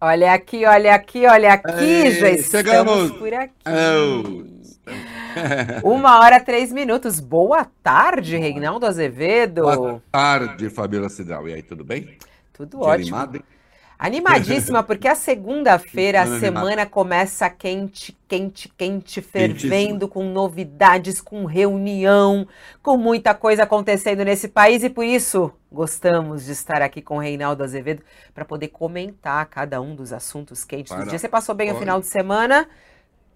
Olha aqui, olha aqui, olha aqui, Ei, já estamos chegamos. por aqui. Oh, Uma hora, três minutos. Boa tarde, Reinaldo Azevedo. Boa tarde, Fabiola Cidral. E aí, tudo bem? Tudo Dia ótimo. animado? Animadíssima, porque a segunda-feira, a Semana começa quente, quente, quente, fervendo, com novidades, com reunião, com muita coisa acontecendo nesse país e por isso gostamos de estar aqui com o Reinaldo Azevedo para poder comentar cada um dos assuntos quentes do Para- dia. Você passou bem o Olha. final de semana?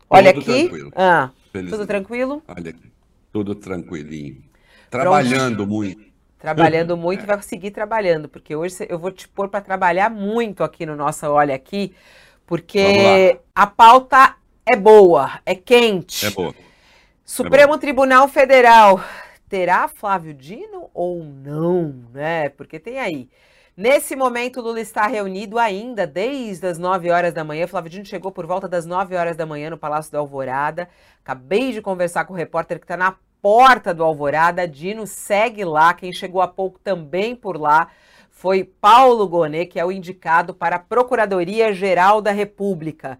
Olha Tudo aqui. tranquilo. Ah, tudo tranquilo? Olha aqui, tudo tranquilinho. Trabalhando muito. Trabalhando muito e vai seguir trabalhando, porque hoje eu vou te pôr para trabalhar muito aqui no nosso Olha Aqui, porque a pauta é boa, é quente. É boa. Supremo Tribunal Federal terá Flávio Dino ou não, né? Porque tem aí. Nesse momento, Lula está reunido ainda desde as 9 horas da manhã. Flávio Dino chegou por volta das 9 horas da manhã no Palácio da Alvorada. Acabei de conversar com o repórter que está na porta do Alvorada. Dino segue lá. Quem chegou há pouco também por lá foi Paulo Gonet, que é o indicado para a Procuradoria-Geral da República.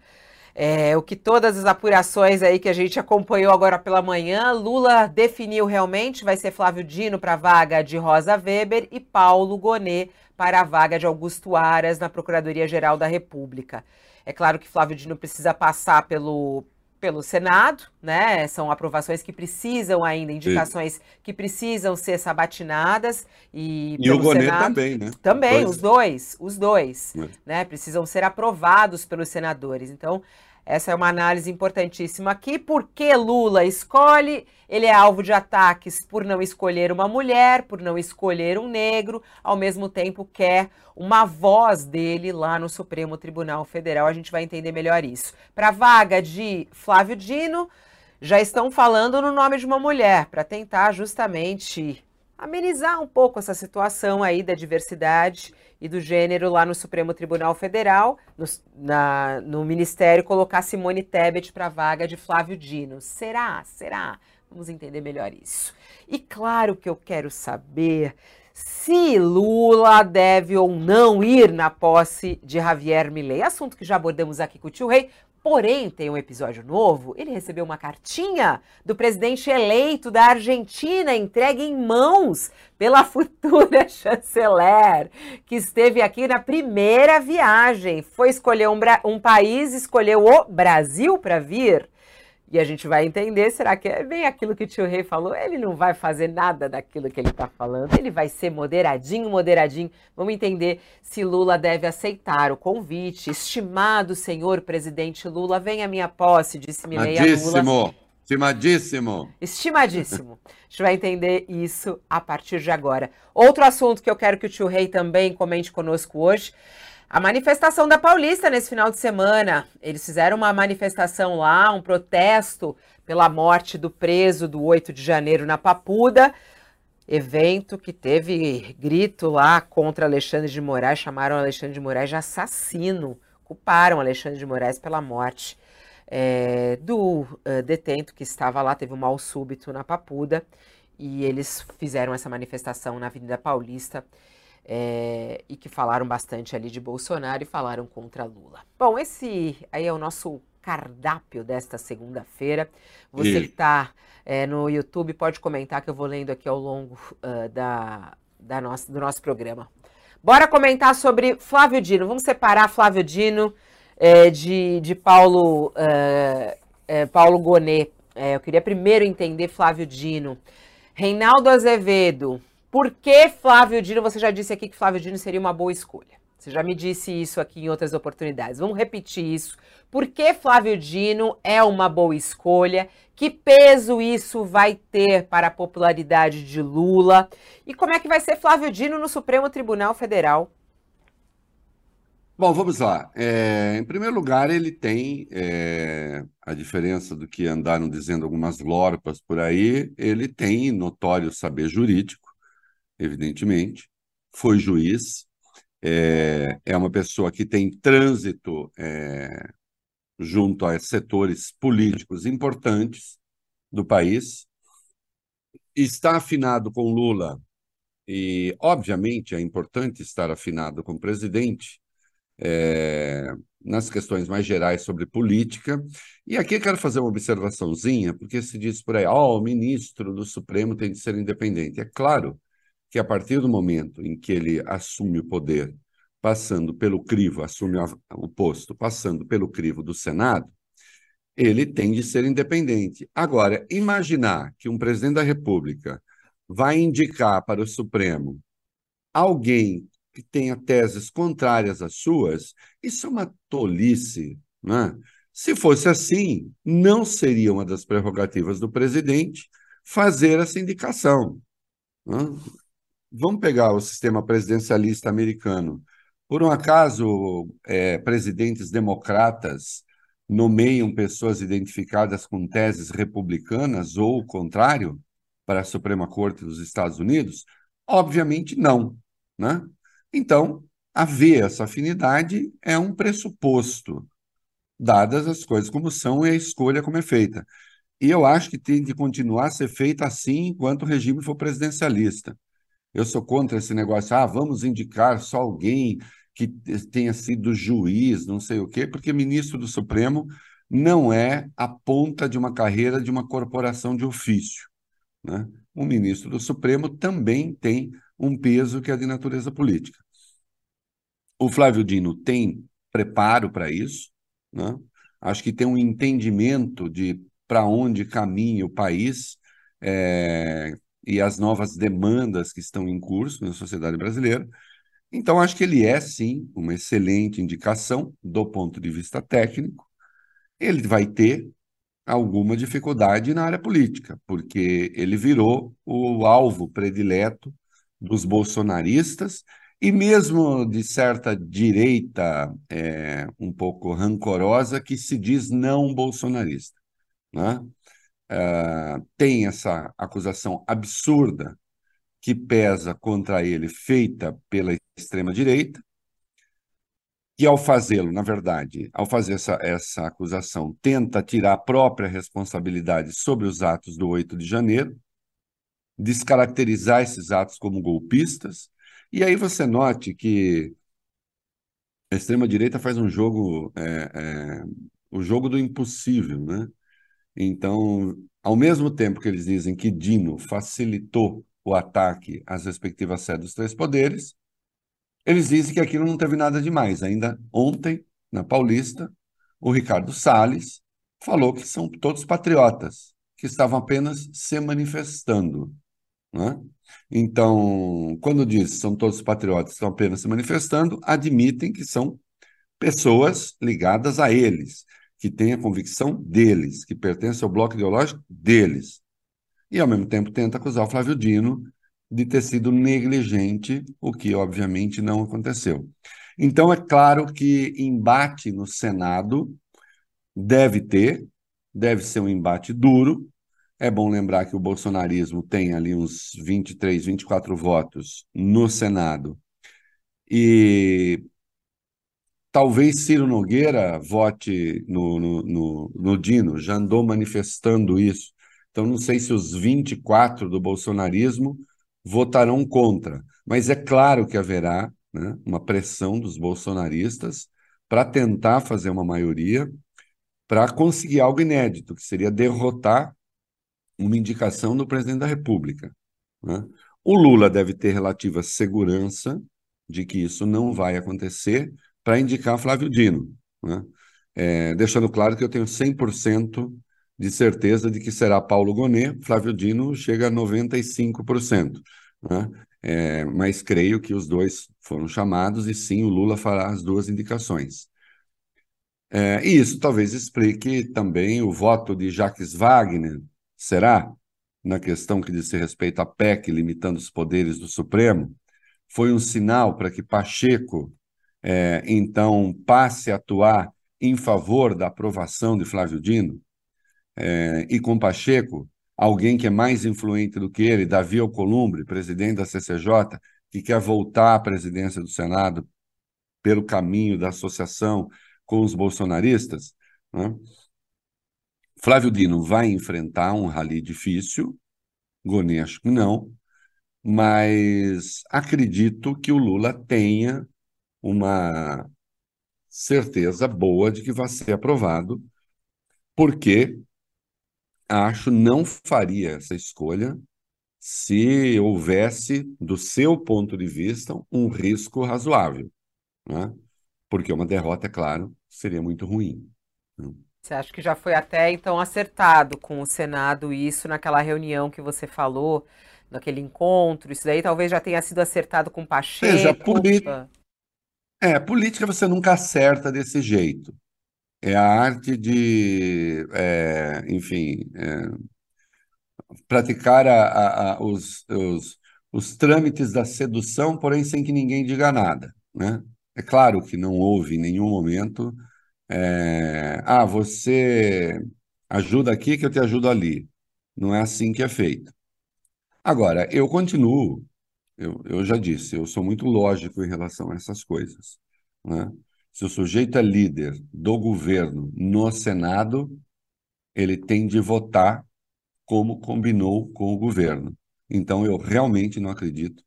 É, o que todas as apurações aí que a gente acompanhou agora pela manhã, Lula definiu realmente, vai ser Flávio Dino para a vaga de Rosa Weber e Paulo Gonet para a vaga de Augusto Aras na Procuradoria-Geral da República. É claro que Flávio Dino precisa passar pelo, pelo Senado, né? São aprovações que precisam ainda, indicações que precisam ser sabatinadas e, E o Gonet Senado- também, né? também, os dois, os dois, É. né? Precisam ser aprovados pelos senadores. Então, essa é uma análise importantíssima aqui. Por que Lula escolhe? Ele é alvo de ataques por não escolher uma mulher, por não escolher um negro, ao mesmo tempo quer uma voz dele lá no Supremo Tribunal Federal. A gente vai entender melhor isso. Para a vaga de Flávio Dino, já estão falando no nome de uma mulher, para tentar justamente amenizar um pouco essa situação aí da diversidade e do gênero lá no Supremo Tribunal Federal, no, na- no Ministério, colocar Simone Tebet para a vaga de Flávio Dino. Será? Será? Vamos entender melhor isso. E claro que eu quero saber se Lula deve ou não ir na posse de Javier Milei. Assunto que já abordamos aqui com o tio Rei. Porém, tem um episódio novo. Ele recebeu uma cartinha do presidente eleito da Argentina, entregue em mãos pela futura chanceler, que esteve aqui na primeira viagem. Foi escolher um, um país, escolheu o Brasil para vir. E a gente vai entender, será que é bem aquilo que o tio Rei falou? Ele não vai fazer nada daquilo que ele está falando, ele vai ser moderadinho, moderadinho. Vamos entender se Lula deve aceitar o convite. Estimado senhor presidente Lula, venha à minha posse, disse Milei a Lula. Estimadíssimo. Estimadíssimo. Estimadíssimo. A gente vai entender isso a partir de agora. Outro assunto que eu quero que o tio Rei também comente conosco hoje. A manifestação da Paulista nesse final de semana. Eles fizeram uma manifestação lá, um protesto pela morte do preso do 8 de janeiro na Papuda. Evento que teve grito lá contra Alexandre de Moraes, chamaram Alexandre de Moraes de assassino, culparam Alexandre de Moraes pela morte é, do eh, detento que estava lá, teve um mal súbito na Papuda, e eles fizeram essa manifestação na Avenida Paulista é, e que falaram bastante ali de Bolsonaro e falaram contra Lula. Bom, esse aí é o nosso cardápio desta segunda-feira. Você Isso. que está no YouTube pode comentar que eu vou lendo aqui ao longo ah, da, da nossa, do nosso programa. Bora comentar sobre Flávio Dino. Vamos separar Flávio Dino é, de, de Paulo, é, é, Paulo Gonet. É, eu queria primeiro entender Flávio Dino. Reinaldo Azevedo, por que Flávio Dino? Você já disse aqui que Flávio Dino seria uma boa escolha. Você já me disse isso aqui em outras oportunidades. Vamos repetir isso. Por que Flávio Dino é uma boa escolha? Que peso isso vai ter para a popularidade de Lula? E como é que vai ser Flávio Dino no Supremo Tribunal Federal? Bom, vamos lá. É, em primeiro lugar, ele tem é, a diferença do que andaram dizendo algumas lorpas por aí, ele tem notório saber jurídico, evidentemente, foi juiz, é, é uma pessoa que tem trânsito é, junto a setores políticos importantes do país, está afinado com Lula, e, obviamente, é importante estar afinado com o presidente é, nas questões mais gerais sobre política. E aqui eu quero fazer uma observaçãozinha, porque se diz por aí, oh, o ministro do Supremo tem de ser independente. É claro que a partir do momento em que ele assume o poder, passando pelo crivo, assume o posto, passando pelo crivo do Senado, ele tem de ser independente. Agora, imaginar que um presidente da República vai indicar para o Supremo alguém que tenha teses contrárias às suas, isso é uma tolice. Né? Se fosse assim, não seria uma das prerrogativas do presidente fazer essa indicação. Né? Vamos pegar o sistema presidencialista americano. Por um acaso, é, presidentes democratas nomeiam pessoas identificadas com teses republicanas ou o contrário para a Suprema Corte dos Estados Unidos? Obviamente não. Né? Então, haver essa afinidade é um pressuposto, dadas as coisas como são e a escolha como é feita. E eu acho que tem de continuar a ser feita assim enquanto o regime for presidencialista. Eu sou contra esse negócio, ah, vamos indicar só alguém que tenha sido juiz, não sei o quê, porque ministro do Supremo não é a ponta de uma carreira de uma corporação de ofício. Né? O ministro do Supremo também tem um peso que é de natureza política. O Flávio Dino tem preparo para isso, né? acho que tem um entendimento de para onde caminha o país é, e as novas demandas que estão em curso na sociedade brasileira. Então, acho que ele é, sim, uma excelente indicação do ponto de vista técnico. Ele vai ter alguma dificuldade na área política, porque ele virou o alvo predileto dos bolsonaristas e mesmo de certa direita é, um pouco rancorosa que se diz não bolsonarista. Né? É, tem essa acusação absurda que pesa contra ele, feita pela extrema-direita, que ao fazê-lo, na verdade, ao fazer essa, essa acusação, tenta tirar a própria responsabilidade sobre os atos do 8 de janeiro, descaracterizar esses atos como golpistas. E aí você note que a extrema-direita faz um jogo, é, é, o jogo do impossível, né? Então, ao mesmo tempo que eles dizem que Dino facilitou o ataque às respectivas sedes dos três poderes, eles dizem que aquilo não teve nada demais. Ainda ontem, na Paulista, o Ricardo Salles falou que são todos patriotas, que estavam apenas se manifestando. Né? Então, quando diz são todos patriotas, estão apenas se manifestando, admitem que são pessoas ligadas a eles, que têm a convicção deles, que pertencem ao bloco ideológico deles. E, ao mesmo tempo, tenta acusar o Flávio Dino de ter sido negligente, o que, obviamente, não aconteceu. Então, é claro que embate no Senado deve ter, deve ser um embate duro, é bom lembrar que o bolsonarismo tem ali uns 23, 24 votos no Senado. E talvez Ciro Nogueira vote no, no, no, no Dino, já andou manifestando isso. Então, não sei se os 24 do bolsonarismo votarão contra, mas é claro que haverá né, uma pressão dos bolsonaristas para tentar fazer uma maioria para conseguir algo inédito, que seria derrotar uma indicação do presidente da República. Né? O Lula deve ter relativa segurança de que isso não vai acontecer para indicar Flávio Dino, né? é, deixando claro que eu tenho 100% de certeza de que será Paulo Gonet, Flávio Dino chega a 95%. Né? É, mas creio que os dois foram chamados e sim, o Lula fará as duas indicações. É, e isso talvez explique também o voto de Jacques Wagner, será, na questão que diz respeito à PEC limitando os poderes do Supremo, foi um sinal para que Pacheco, é, então, passe a atuar em favor da aprovação de Flávio Dino, é, e com Pacheco, alguém que é mais influente do que ele, Davi Alcolumbre, presidente da CCJ, que quer voltar à presidência do Senado pelo caminho da associação com os bolsonaristas, né? Flávio Dino vai enfrentar um rally difícil, Goni acho que não, mas acredito que o Lula tenha uma certeza boa de que vai ser aprovado, porque acho não faria essa escolha se houvesse, do seu ponto de vista, um risco razoável. Né? Porque uma derrota, é claro, seria muito ruim. Né? Você acha que já foi até então acertado com o Senado isso naquela reunião que você falou, naquele encontro? Isso daí talvez já tenha sido acertado com Pacheco? Veja, política. É, política você nunca acerta desse jeito. É a arte de, é, enfim, é, praticar a, a, a, os, os, os trâmites da sedução, porém sem que ninguém diga nada. Né? É claro que não houve em nenhum momento é, ah, você ajuda aqui que eu te ajudo ali. Não é assim que é feito. Agora, eu continuo, eu, eu já disse, eu sou muito lógico em relação a essas coisas. Né? Se o sujeito é líder do governo no Senado, ele tem de votar como combinou com o governo. Então, eu realmente não acredito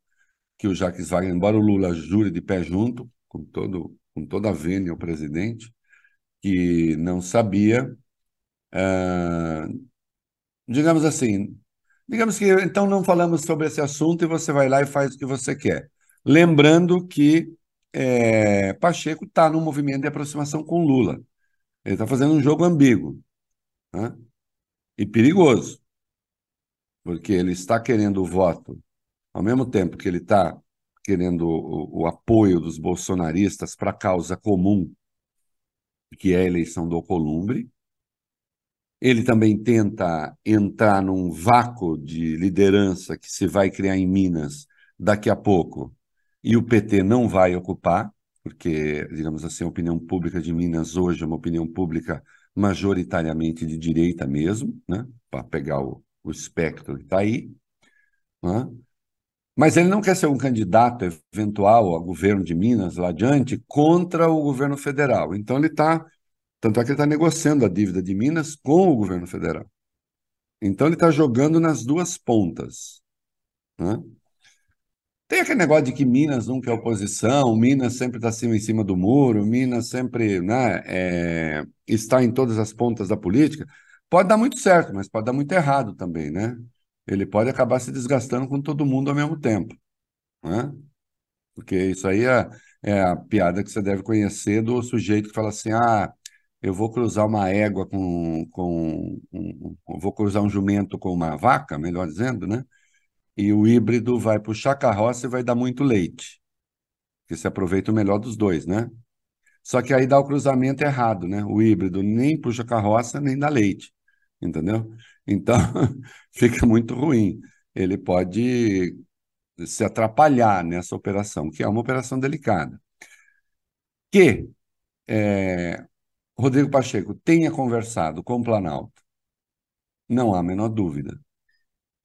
que o Jacques Wagner, embora o Lula jure de pé junto, com, todo, com toda a vênia ao presidente, que não sabia, uh, digamos assim, digamos que então não falamos sobre esse assunto e você vai lá e faz o que você quer. Lembrando que é, Pacheco está num movimento de aproximação com Lula. Ele está fazendo um jogo ambíguo né? e perigoso, porque ele está querendo o voto, ao mesmo tempo que ele está querendo o, o apoio dos bolsonaristas para a causa comum que é a eleição do Alcolumbre. Ele também tenta entrar num vácuo de liderança que se vai criar em Minas daqui a pouco, e o PT não vai ocupar, porque, digamos assim, a opinião pública de Minas hoje é uma opinião pública majoritariamente de direita mesmo, né? para pegar o, o espectro que está aí. Né? Mas ele não quer ser um candidato eventual a governo de Minas lá adiante contra o governo federal. Então ele está, tanto é que ele está negociando a dívida de Minas com o governo federal. Então ele está jogando nas duas pontas. Né? Tem aquele negócio de que Minas nunca é oposição, Minas sempre está acima em cima do muro, Minas sempre né, é, está em todas as pontas da política. Pode dar muito certo, mas pode dar muito errado também, né? ele pode acabar se desgastando com todo mundo ao mesmo tempo. Né? Porque isso aí é, é a piada que você deve conhecer do sujeito que fala assim: ah, eu vou cruzar uma égua com. com vou cruzar um jumento com uma vaca, melhor dizendo, né? E o híbrido vai puxar carroça e vai dar muito leite. Porque você aproveita o melhor dos dois, né? Só que aí dá o cruzamento errado, né? O híbrido nem puxa carroça, nem dá leite. Entendeu? Então, fica muito ruim. Ele pode se atrapalhar nessa operação, que é uma operação delicada. Que é, Rodrigo Pacheco tenha conversado com o Planalto, não há a menor dúvida.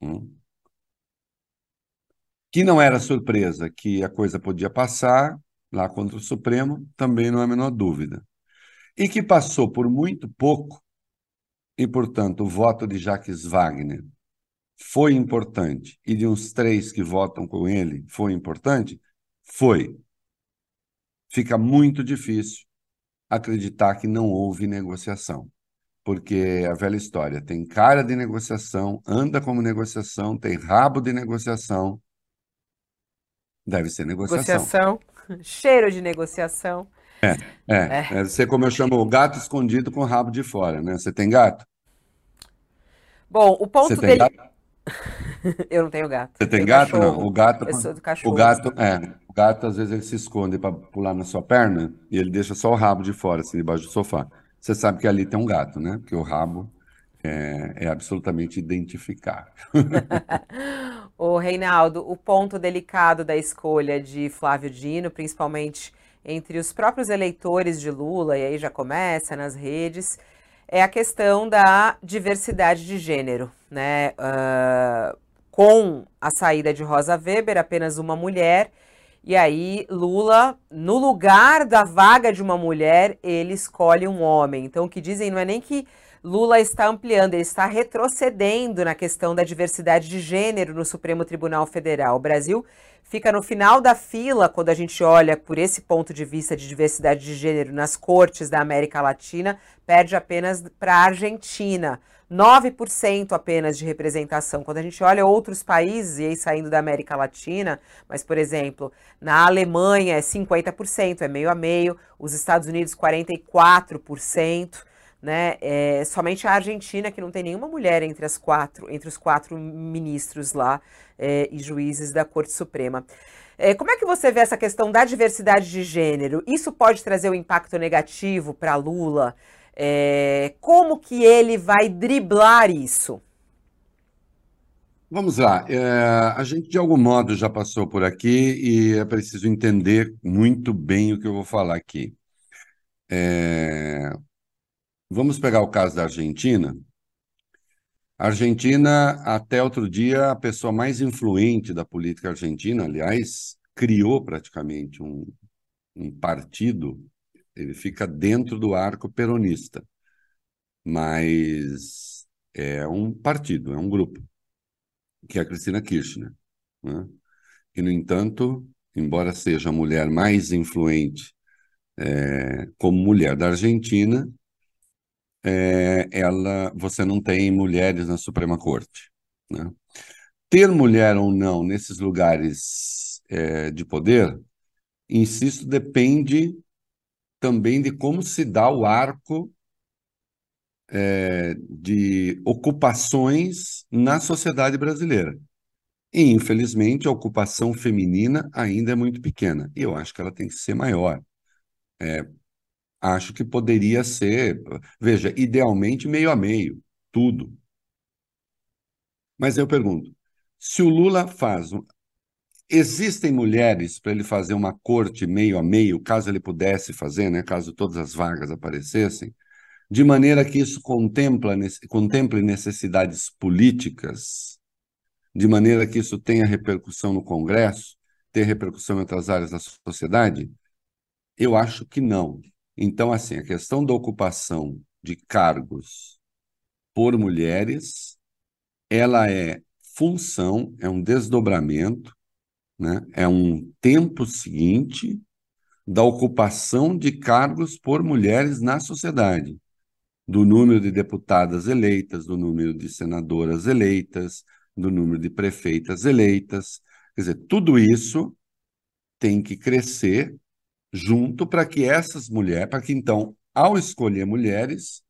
Hum? Que não era surpresa que a coisa podia passar lá contra o Supremo, também não há a menor dúvida. E que passou por muito pouco e, portanto, o voto de Jacques Wagner foi importante e de uns três que votam com ele foi importante? Foi. Fica muito difícil acreditar que não houve negociação. Porque a velha história tem cara de negociação, anda como negociação, tem rabo de negociação. Deve ser negociação. Negociação, cheiro de negociação. É, é, é. é. Você, como eu chamo, gato escondido com o rabo de fora, né? Você tem gato? Bom, o ponto dele. eu não tenho gato. Você tem gato? Cachorro. Não. O gato. Eu sou do cachorro. O gato, é. O gato, às vezes, ele se esconde para pular na sua perna e ele deixa só o rabo de fora, assim, debaixo do sofá. Você sabe que ali tem um gato, né? Porque o rabo é, é absolutamente identificável. o Reinaldo, o ponto delicado da escolha de Flávio Dino, principalmente entre os próprios eleitores de Lula, e aí já começa nas redes, é a questão da diversidade de gênero, né? Uh, com a saída de Rosa Weber, apenas uma mulher, e aí Lula, no lugar da vaga de uma mulher, ele escolhe um homem. Então, o que dizem não é nem que Lula está ampliando, ele está retrocedendo na questão da diversidade de gênero no Supremo Tribunal Federal. O Brasil fica no final da fila quando a gente olha por esse ponto de vista de diversidade de gênero nas cortes da América Latina, perde apenas para a Argentina. 9% apenas de representação. Quando a gente olha outros países, e aí saindo da América Latina, mas, por exemplo, na Alemanha é 50%, é meio a meio, os Estados Unidos 44% né? É, somente a Argentina que não tem nenhuma mulher entre as quatro, entre os quatro ministros lá é, e juízes da Corte Suprema. É, como é que você vê essa questão da diversidade de gênero? Isso pode trazer um impacto negativo para Lula? É, como que ele vai driblar isso? Vamos lá. É, a gente, de algum modo, já passou por aqui e é preciso entender muito bem o que eu vou falar aqui. É, Vamos pegar o caso da Argentina. A Argentina, até outro dia, a pessoa mais influente da política argentina, aliás, criou praticamente um, um partido, ele fica dentro do arco peronista, mas é um partido, é um grupo, que é a Cristina Kirchner. Né? E, no entanto, embora seja a mulher mais influente é, como mulher da Argentina, é, ela, você não tem mulheres na Suprema Corte. Né? Ter mulher ou não nesses lugares é, de poder, insisto, depende também de como se dá o arco é, de ocupações na sociedade brasileira. E, infelizmente, a ocupação feminina ainda é muito pequena. E eu acho que ela tem que ser maior. É, acho que poderia ser, veja, idealmente meio a meio, tudo. Mas eu pergunto, se o Lula faz. Existem mulheres para ele fazer uma corte meio a meio, caso ele pudesse fazer, né, caso todas as vagas aparecessem, de maneira que isso contempla, contemple necessidades políticas, de maneira que isso tenha repercussão no Congresso, tenha repercussão em outras áreas da sociedade? Eu acho que não. Então, assim, a questão da ocupação de cargos por mulheres, ela é função, é um desdobramento, né? é um tempo seguinte da ocupação de cargos por mulheres na sociedade, do número de deputadas eleitas, do número de senadoras eleitas, do número de prefeitas eleitas. Quer dizer, tudo isso tem que crescer junto para que essas mulheres, para que então, ao escolher mulheres,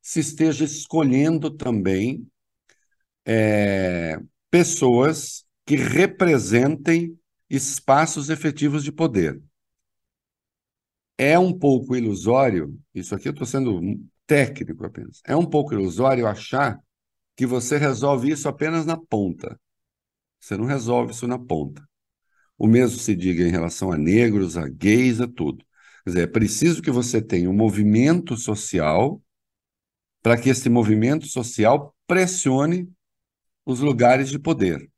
se esteja escolhendo também é, pessoas que representem espaços efetivos de poder. É um pouco ilusório, isso aqui eu estou sendo técnico apenas, é um pouco ilusório achar que você resolve isso apenas na ponta. Você não resolve isso na ponta. O mesmo se diga em relação a negros, a gays, a tudo. Quer dizer, é preciso que você tenha um movimento social para que esse movimento social pressione os lugares de poder.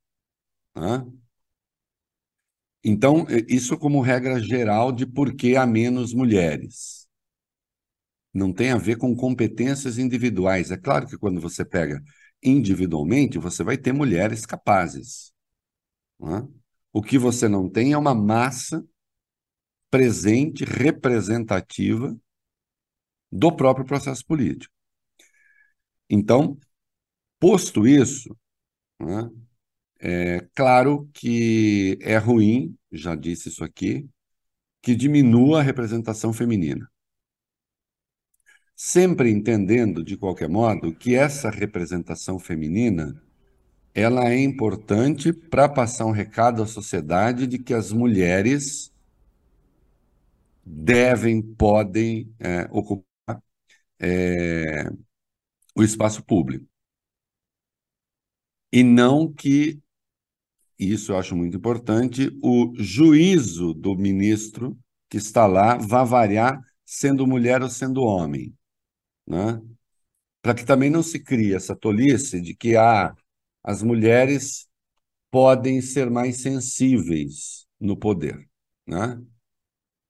Né? Então, isso como regra geral de por que há menos mulheres. Não tem a ver com competências individuais. É claro que quando você pega individualmente, você vai ter mulheres capazes. Né? O que você não tem é uma massa presente, representativa do próprio processo político. Então, posto isso, né, é claro que é ruim, já disse isso aqui, que diminua a representação feminina. Sempre entendendo, de qualquer modo, que essa representação feminina ela é importante para passar um recado à sociedade de que as mulheres devem, podem é, ocupar é, o espaço público. E não que, isso eu acho muito importante, o juízo do ministro que está lá vá variar sendo mulher ou sendo homem. Né? Para que também não se crie essa tolice de que há. Ah, as mulheres podem ser mais sensíveis no poder, né?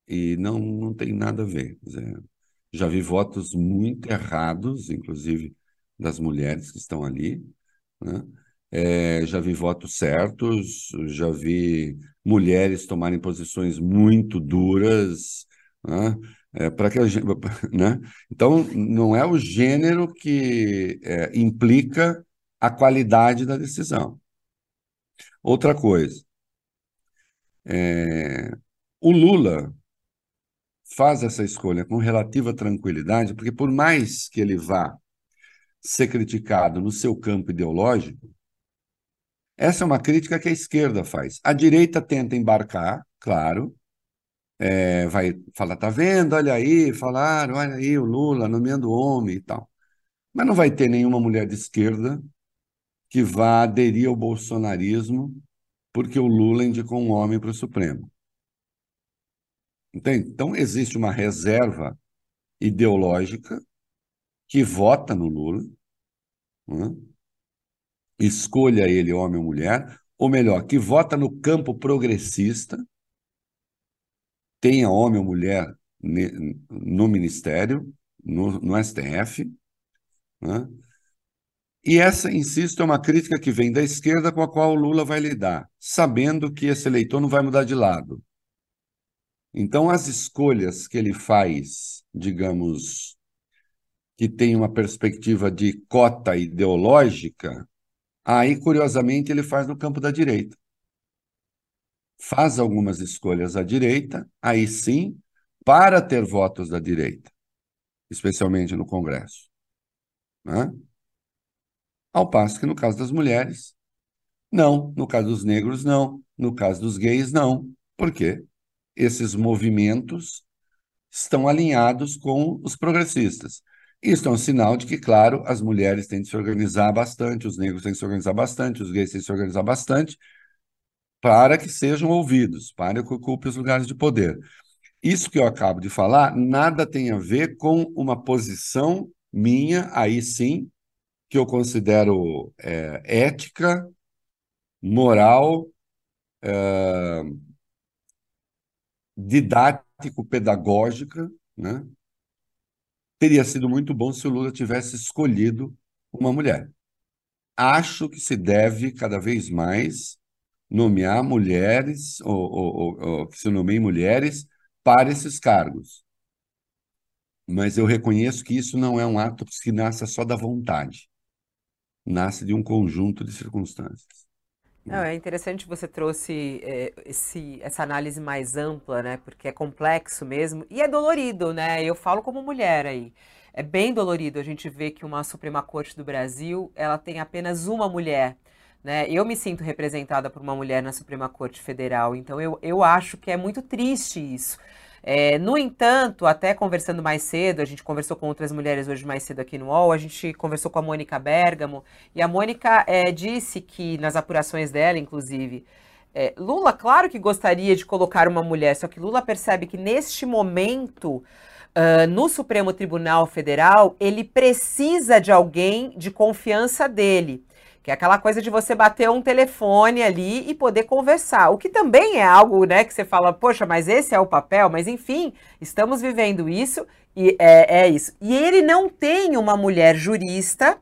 E não, não tem nada a ver. Já vi votos muito errados, inclusive das mulheres que estão ali. Né? É, já vi votos certos, já vi mulheres tomarem posições muito duras. Né? É, para que a gente, né? Então, não é o gênero que é, implica a qualidade da decisão. Outra coisa, é, o Lula faz essa escolha com relativa tranquilidade, porque por mais que ele vá ser criticado no seu campo ideológico, essa é uma crítica que a esquerda faz. A direita tenta embarcar, claro, é, vai falar, tá vendo? Olha aí, falaram, olha aí o Lula nomeando homem e tal. Mas não vai ter nenhuma mulher de esquerda que vá aderir ao bolsonarismo porque o Lula indicou um homem para o Supremo. Entende? Então, existe uma reserva ideológica que vota no Lula, né? escolha ele homem ou mulher, ou melhor, que vota no campo progressista, tenha homem ou mulher no Ministério, no, no STF. Né? E essa, insisto, é uma crítica que vem da esquerda com a qual o Lula vai lidar, sabendo que esse eleitor não vai mudar de lado. Então, as escolhas que ele faz, digamos, que tem uma perspectiva de cota ideológica, aí, curiosamente, ele faz no campo da direita faz algumas escolhas à direita, aí sim, para ter votos da direita, especialmente no Congresso. Né? Ao passo que no caso das mulheres, não, no caso dos negros, não, no caso dos gays, não. Por quê? Esses movimentos estão alinhados com os progressistas. Isso é um sinal de que, claro, as mulheres têm de se organizar bastante, os negros têm de se organizar bastante, os gays têm de se organizar bastante, para que sejam ouvidos, para que ocupem os lugares de poder. Isso que eu acabo de falar nada tem a ver com uma posição minha, aí sim, que eu considero é, ética, moral, é, didático-pedagógica, né? Teria sido muito bom se o Lula tivesse escolhido uma mulher. Acho que se deve cada vez mais nomear mulheres, ou, ou, ou, que se nomeiem mulheres, para esses cargos. Mas eu reconheço que isso não é um ato que nasce só da vontade, nasce de um conjunto de circunstâncias. Não, é interessante você trouxe é, esse, essa análise mais ampla, né? Porque é complexo mesmo e é dolorido, né? Eu falo como mulher aí. É bem dolorido a gente ver que uma Suprema Corte do Brasil ela tem apenas uma mulher. Né? Eu me sinto representada por uma mulher na Suprema Corte Federal, então eu, eu acho que é muito triste isso. É, no entanto, até conversando mais cedo, a gente conversou com outras mulheres hoje mais cedo aqui no UOL, a gente conversou com a Mônica Bergamo, e a Mônica é, disse que, nas apurações dela, inclusive, é, Lula, claro que gostaria de colocar uma mulher, só que Lula percebe que neste momento. Uh, no Supremo Tribunal Federal, ele precisa de alguém de confiança dele. Que é aquela coisa de você bater um telefone ali e poder conversar. O que também é algo, né, que você fala, poxa, mas esse é o papel, mas enfim, estamos vivendo isso e é, é isso. E ele não tem uma mulher jurista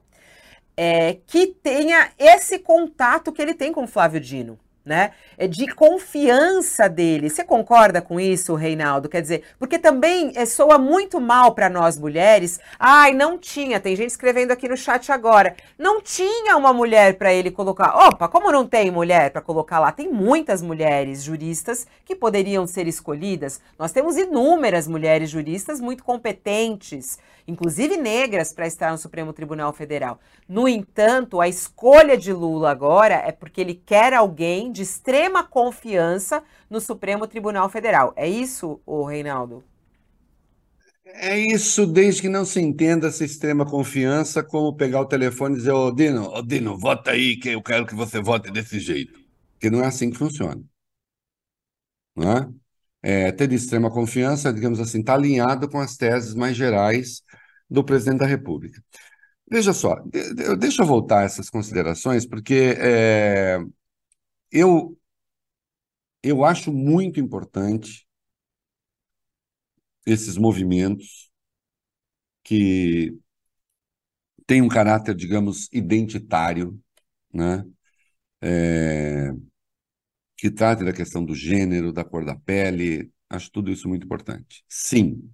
é, que tenha esse contato que ele tem com Flávio Dino né? É de confiança dele. Você concorda com isso, Reinaldo? Quer dizer, porque também é, soa muito mal para nós mulheres. Ai, não tinha, tem gente escrevendo aqui no chat agora. Não tinha uma mulher para ele colocar. Opa, como não tem mulher para colocar lá? Tem muitas mulheres juristas que poderiam ser escolhidas. Nós temos inúmeras mulheres juristas muito competentes inclusive negras, para estar no Supremo Tribunal Federal. No entanto, a escolha de Lula agora é porque ele quer alguém de extrema confiança no Supremo Tribunal Federal. É isso, o Reinaldo? É isso, desde que não se entenda essa extrema confiança como pegar o telefone e dizer, ô Dino, ô Dino, vota aí que eu quero que você vote desse jeito. Porque não é assim que funciona. Não é? é, ter de extrema confiança, digamos assim, está alinhado com as teses mais gerais do presidente da República. Veja só, deixa eu voltar a essas considerações, porque é, eu, eu acho muito importante esses movimentos que tem um caráter, digamos, identitário, né? É, que trate da questão do gênero, da cor da pele. Acho tudo isso muito importante. Sim,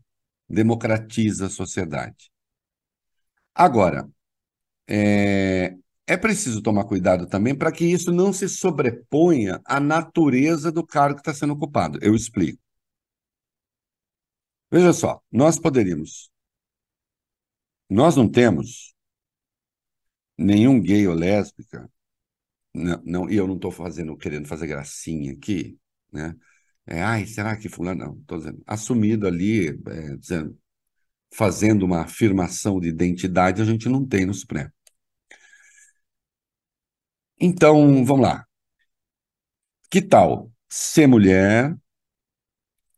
democratiza a sociedade. Agora, é, é preciso tomar cuidado também para que isso não se sobreponha à natureza do cargo que está sendo ocupado. Eu explico. Veja só, nós poderíamos. Nós não temos nenhum gay ou lésbica, não, não, e eu não estou fazendo, querendo fazer gracinha aqui, né? É, ai, será que fulano? Não, estou dizendo, assumido ali, é, dizendo, fazendo uma afirmação de identidade, a gente não tem no Supremo. Então, vamos lá. Que tal ser mulher,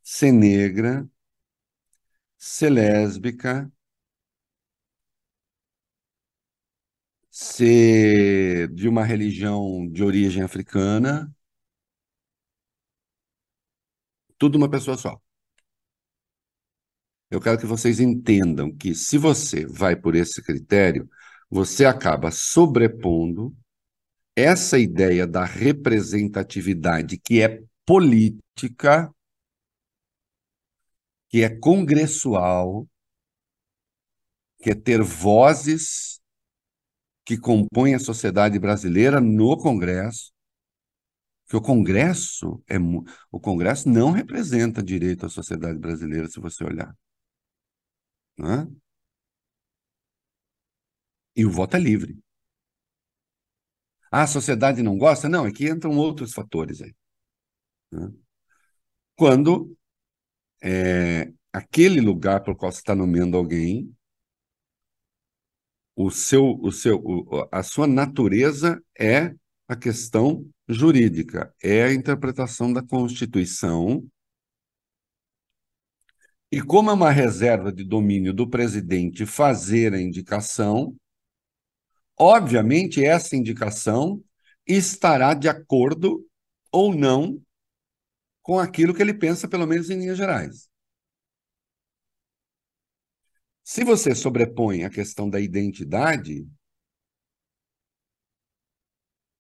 ser negra, ser lésbica, ser de uma religião de origem africana, tudo uma pessoa só. Eu quero que vocês entendam que se você vai por esse critério, você acaba sobrepondo essa ideia da representatividade que é política, que é congressual, que é ter vozes que compõem a sociedade brasileira no Congresso, que o Congresso é o Congresso não representa direito à sociedade brasileira, se você olhar. Né? E o voto é livre. A sociedade não gosta? Não, é que entram outros fatores aí. Né? Quando é, aquele lugar para o qual você está nomeando alguém, o seu, o seu, o, a sua natureza é a questão jurídica, é a interpretação da Constituição. E como é uma reserva de domínio do presidente fazer a indicação, obviamente essa indicação estará de acordo ou não com aquilo que ele pensa, pelo menos em linhas gerais. Se você sobrepõe a questão da identidade,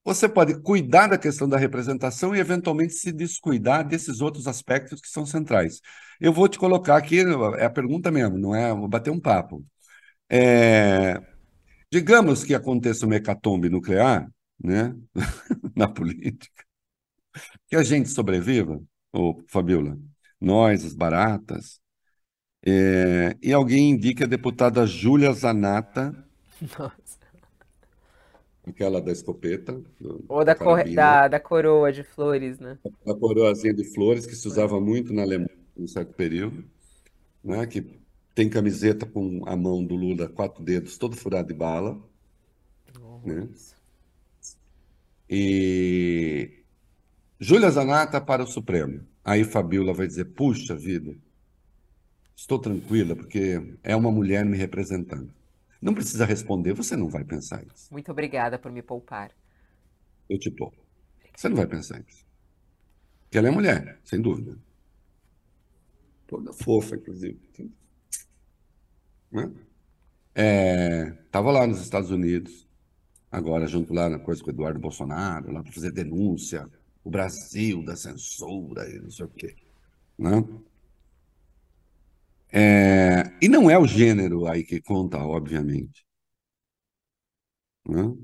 você pode cuidar da questão da representação e, eventualmente, se descuidar desses outros aspectos que são centrais. Eu vou te colocar aqui, é a pergunta mesmo, não é? Vou bater um papo. É, digamos que aconteça uma hecatombe nuclear, né, na política, que a gente sobreviva, ô Fabiola, nós, as baratas, é, e alguém indica a deputada Júlia Zanata. Nossa. Aquela da escopeta. Do, Ou da, cor, da, da, coroa de flores, né? Da coroazinha de flores, que se usava muito na Alemanha em um certo período. Né? Que tem camiseta com a mão do Lula, quatro dedos, todo furado de bala. Né? E Júlia Zanata para o Supremo. Aí Fabiola vai dizer: puxa vida, Estou tranquila porque é uma mulher me representando. Não precisa responder, você não vai pensar isso. Muito obrigada por me poupar. Eu te poupo. Você não vai pensar isso. Porque ela é mulher, sem dúvida. Toda fofa, inclusive. Né? É, tava lá nos Estados Unidos, agora junto lá na coisa com o Eduardo Bolsonaro, lá para fazer denúncia, o Brasil da censura e não sei o quê. Né? É, e não é o gênero aí que conta, obviamente. Né?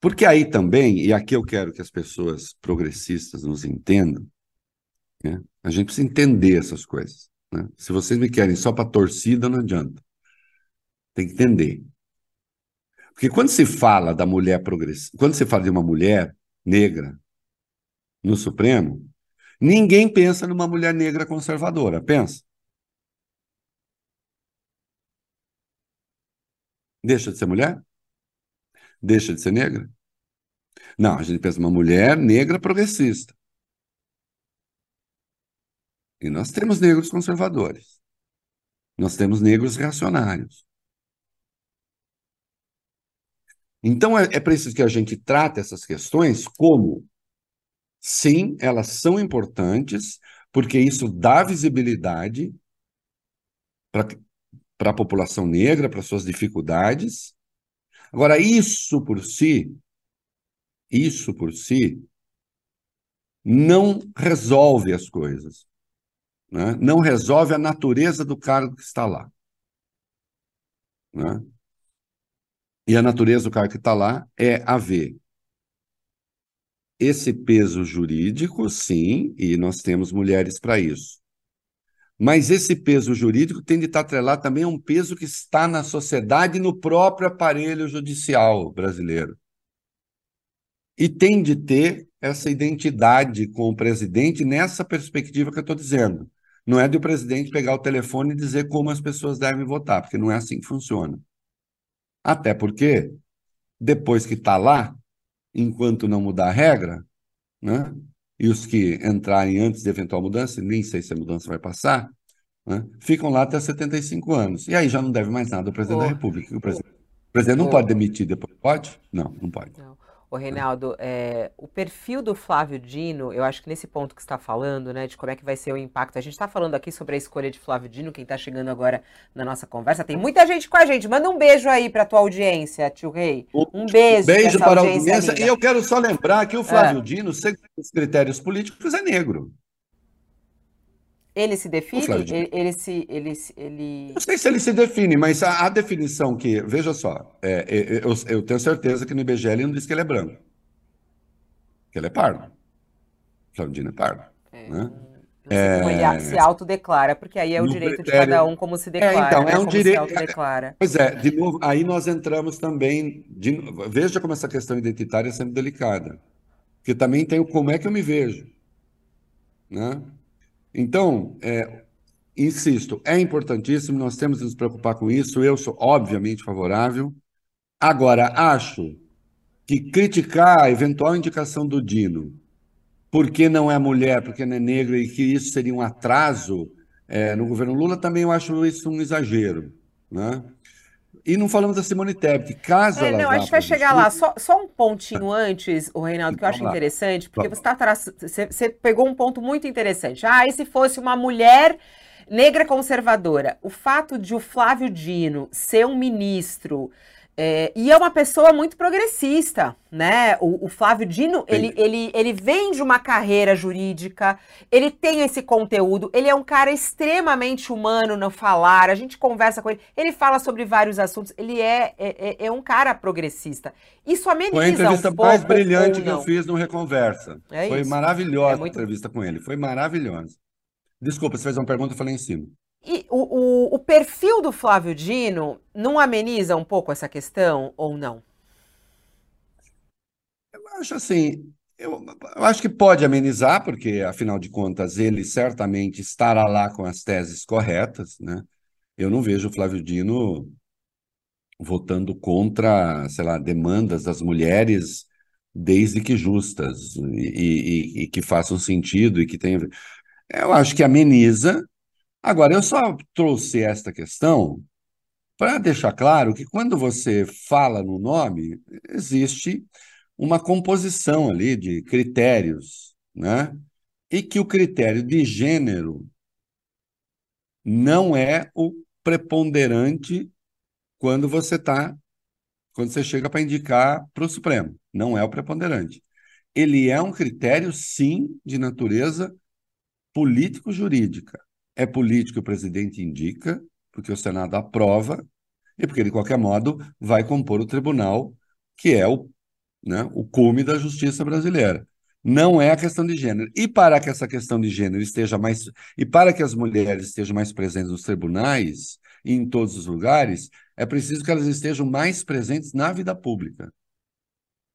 Porque aí também, e aqui eu quero que as pessoas progressistas nos entendam, né? a gente precisa entender essas coisas. Né? Se vocês me querem só para torcida, não adianta. Tem que entender. Porque quando se fala da mulher progressista, quando se fala de uma mulher negra no Supremo, ninguém pensa numa mulher negra conservadora, pensa? Deixa de ser mulher? Deixa de ser negra? Não, a gente pensa uma mulher negra progressista. E nós temos negros conservadores. Nós temos negros reacionários. Então é, é preciso que a gente trate essas questões como, sim, elas são importantes, porque isso dá visibilidade para a população negra, para suas dificuldades. Agora, isso por si, isso por si, não resolve as coisas. Né? Não resolve a natureza do cargo que está lá. Né? E a natureza do cargo que está lá é haver esse peso jurídico, sim, e nós temos mulheres para isso. Mas esse peso jurídico tem de estar atrelado também a um peso que está na sociedade e no próprio aparelho judicial brasileiro. E tem de ter essa identidade com o presidente nessa perspectiva que eu estou dizendo. Não é de o presidente pegar o telefone e dizer como as pessoas devem votar, porque não é assim que funciona. Até porque, depois que está lá, enquanto não mudar a regra, né? e os que entrarem antes de eventual mudança, nem sei se a mudança vai passar, né? ficam lá até 75 anos. E aí já não deve mais nada ao presidente oh. da República. O presidente, o presidente não oh. pode demitir depois. Pode? Não, não pode. Não. O Reinaldo, é, o perfil do Flávio Dino, eu acho que nesse ponto que está falando, né, de como é que vai ser o impacto, a gente está falando aqui sobre a escolha de Flávio Dino, quem está chegando agora na nossa conversa, tem muita gente com a gente, manda um beijo aí para tua audiência, tio Rei, um beijo. Beijo para a audiência, e eu quero só lembrar que o Flávio é. Dino, segundo os critérios políticos, é negro. Ele se define? Ele, ele, se. Ele, ele... Não sei se ele se define, mas a, a definição que. Veja só, é, é, é eu, eu, tenho certeza que no IBGE ele não diz que ele é branco. Que ele é pardo. Claudino é pardo. É, né? É... Ele se autodeclara, porque aí é o direito critério... de cada um como se é, declara. É, então, né? é um direito. Pois é, de novo, aí nós entramos também. De... Veja como essa questão identitária é sempre delicada. Porque também tem o como é que eu me vejo. Né? Então, é, insisto, é importantíssimo, nós temos que nos preocupar com isso. Eu sou, obviamente, favorável. Agora, acho que criticar a eventual indicação do Dino, porque não é mulher, porque não é negra, e que isso seria um atraso é, no governo Lula, também eu acho isso um exagero. Né? E não falamos da Simone Tebet, caso é. Não, a gente vai chegar lá. Só, só um pontinho antes, o Reinaldo, que eu acho interessante, porque você, tá tra... você, você pegou um ponto muito interessante. Ah, e se fosse uma mulher negra conservadora? O fato de o Flávio Dino ser um ministro é, e é uma pessoa muito progressista, né? O, o Flávio Dino, ele, ele, ele vem de uma carreira jurídica, ele tem esse conteúdo, ele é um cara extremamente humano no falar, a gente conversa com ele, ele fala sobre vários assuntos, ele é, é, é, é um cara progressista. Isso ameniza Foi a entrevista um mais brilhante que eu fiz no Reconversa. É Foi isso. maravilhosa é muito... a entrevista com ele, foi maravilhosa. Desculpa, você fez uma pergunta, eu falei em cima. E o, o, o, perfil do Flávio Dino não ameniza um pouco essa questão ou não? Eu acho assim, eu, eu, acho que pode amenizar, porque afinal de contas ele certamente estará lá com as teses corretas, né? Eu não vejo o Flávio Dino votando contra, sei lá, demandas das mulheres desde que justas e, e, e que façam sentido e que tenham. Eu acho que ameniza, Agora, eu só trouxe esta questão para deixar claro que quando você fala no nome, existe uma composição ali de critérios, né? E que o critério de gênero não é o preponderante quando você está, quando você chega para indicar para o Supremo. Não é o preponderante. Ele é um critério, sim, de natureza político-jurídica. É político, o presidente indica, porque o Senado aprova, e porque, de qualquer modo, vai compor o tribunal, que é o, né, o cume da justiça brasileira. Não é a questão de gênero. E para que essa questão de gênero esteja mais. E para que as mulheres estejam mais presentes nos tribunais e em todos os lugares, é preciso que elas estejam mais presentes na vida pública.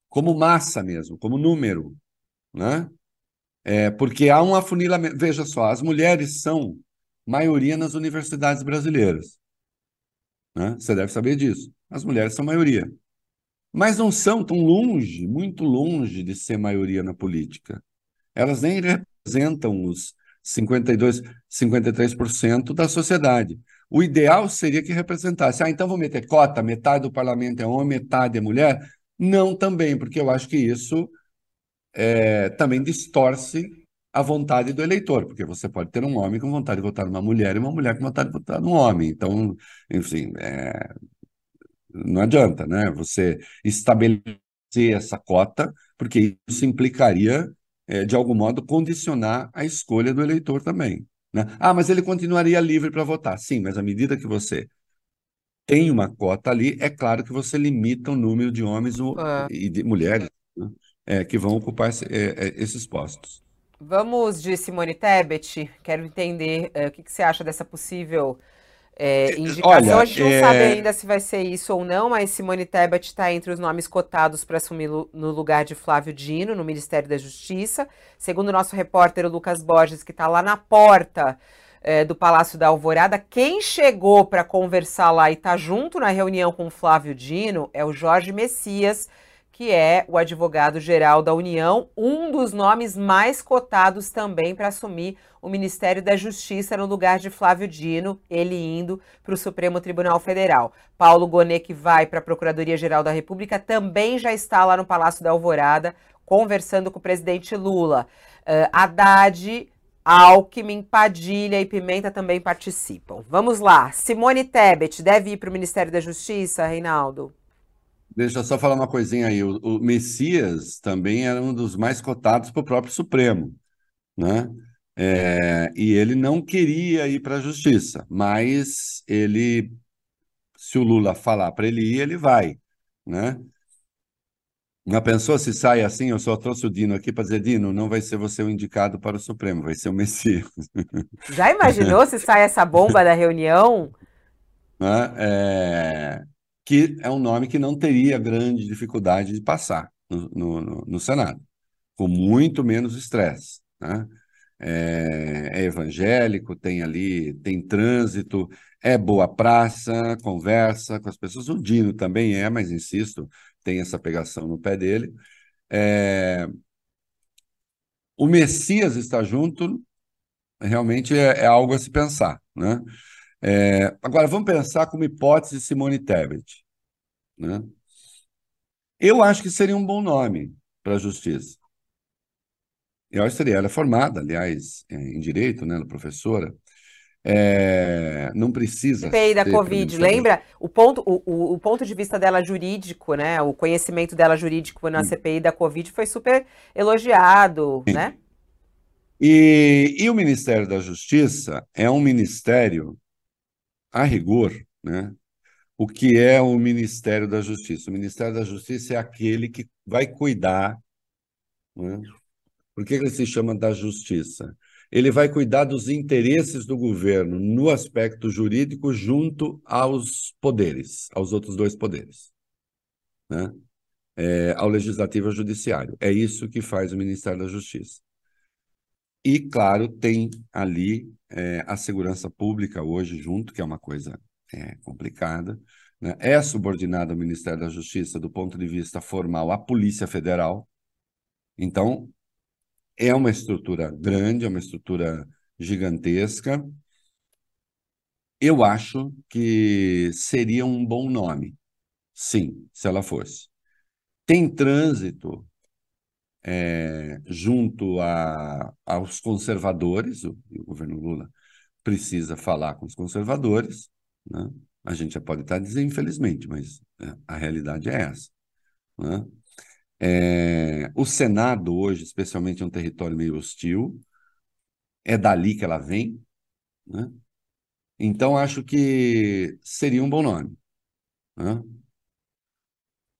Como massa mesmo, como número. Né? É, porque há um afunilamento. Veja só, as mulheres são maioria nas universidades brasileiras. Né? Você deve saber disso. As mulheres são maioria. Mas não são tão longe, muito longe de ser maioria na política. Elas nem representam os 52, 53% da sociedade. O ideal seria que representasse. Ah, então vou meter cota, metade do parlamento é homem, metade é mulher? Não também, porque eu acho que isso é, também distorce a vontade do eleitor, porque você pode ter um homem com vontade de votar numa mulher e uma mulher com vontade de votar num homem. Então, enfim, é, não adianta, né? Você estabelecer essa cota, porque isso implicaria, é, de algum modo, condicionar a escolha do eleitor também. Né? Ah, mas ele continuaria livre para votar. Sim, mas à medida que você tem uma cota ali, é claro que você limita o número de homens é. e de mulheres né? é, que vão ocupar esse, é, é, esses postos. Vamos de Simone Tebet. Quero entender uh, o que, que, você acha dessa possível é, indicação. Olha, a gente não é... sabe ainda se vai ser isso ou não, mas Simone Tebet está entre os nomes cotados para assumir no lugar de Flávio Dino no Ministério da Justiça. Segundo o nosso repórter o Lucas Borges, que está lá na porta é, do Palácio da Alvorada, quem chegou para conversar lá e está junto na reunião com Flávio Dino é o Jorge Messias que é o advogado-geral da União, um dos nomes mais cotados também para assumir o Ministério da Justiça no lugar de Flávio Dino, ele indo para o Supremo Tribunal Federal. Paulo Gonet, que vai para a Procuradoria-Geral da República, também já está lá no Palácio da Alvorada, conversando com o presidente Lula. Uh, Haddad, Alckmin, Padilha e Pimenta também participam. Vamos lá. Simone Tebet deve ir para o Ministério da Justiça, Reinaldo? Deixa eu só falar uma coisinha aí. O, o Messias também era um dos mais cotados para o próprio Supremo, né? É, e ele não queria ir para a justiça, mas ele, se o Lula falar para ele ir, ele vai, né? Uma pessoa se sai assim, eu só trouxe o Dino aqui para dizer, Dino, não vai ser você o indicado para o Supremo, vai ser o Messias. Já imaginou se sai essa bomba da reunião? Né? É, que é um nome que não teria grande dificuldade de passar no, no, no Senado, com muito menos estresse. Né? É, é, evangélico, tem ali, tem trânsito, é boa praça, conversa com as pessoas. O Dino também é, mas insisto, tem essa pegação no pé dele. É, o Messias está junto, realmente é, é algo a se pensar. Né? É, agora, vamos pensar como hipótese Simone Tebet. Né? Eu acho que seria um bom nome para a justiça. Eu acho que seria. Ela é formada, aliás, em direito, né, professora. É, não precisa. CPI da Covid, lembra? O ponto, o, o, ponto de vista dela jurídico, né? O conhecimento dela jurídico na Sim. CPI da Covid foi super elogiado, Sim. né? E, e o Ministério da Justiça é um ministério a rigor, né, o que é o Ministério da Justiça. O Ministério da Justiça é aquele que vai cuidar. Né? Por que ele se chama da Justiça? Ele vai cuidar dos interesses do governo no aspecto jurídico junto aos poderes, aos outros dois poderes. Né? É, ao Legislativo e ao Judiciário. É isso que faz o Ministério da Justiça. E, claro, tem ali é, a segurança pública hoje junto, que é uma coisa é complicada. Né? É subordinada ao Ministério da Justiça do ponto de vista formal à Polícia Federal. Então, é uma estrutura grande, é uma estrutura gigantesca. Eu acho que seria um bom nome, sim, se ela fosse. Tem trânsito é, junto a, aos conservadores, o, o, governo Lula precisa falar com os conservadores, né? a gente já pode estar dizendo infelizmente, mas é, a realidade é essa. Né? É, o Senado hoje, especialmente, é um território meio hostil, é dali que ela vem, né? então acho que seria um bom nome. Né?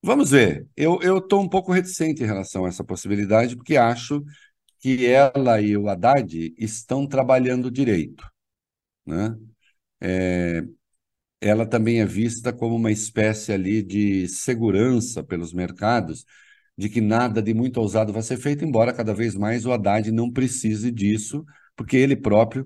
Vamos ver. Eu estou um pouco reticente em relação a essa possibilidade, porque acho que ela e o Haddad estão trabalhando direito. Né? É, ela também é vista como uma espécie ali de segurança pelos mercados, de que nada de muito ousado vai ser feito, embora cada vez mais o Haddad não precise disso, porque ele próprio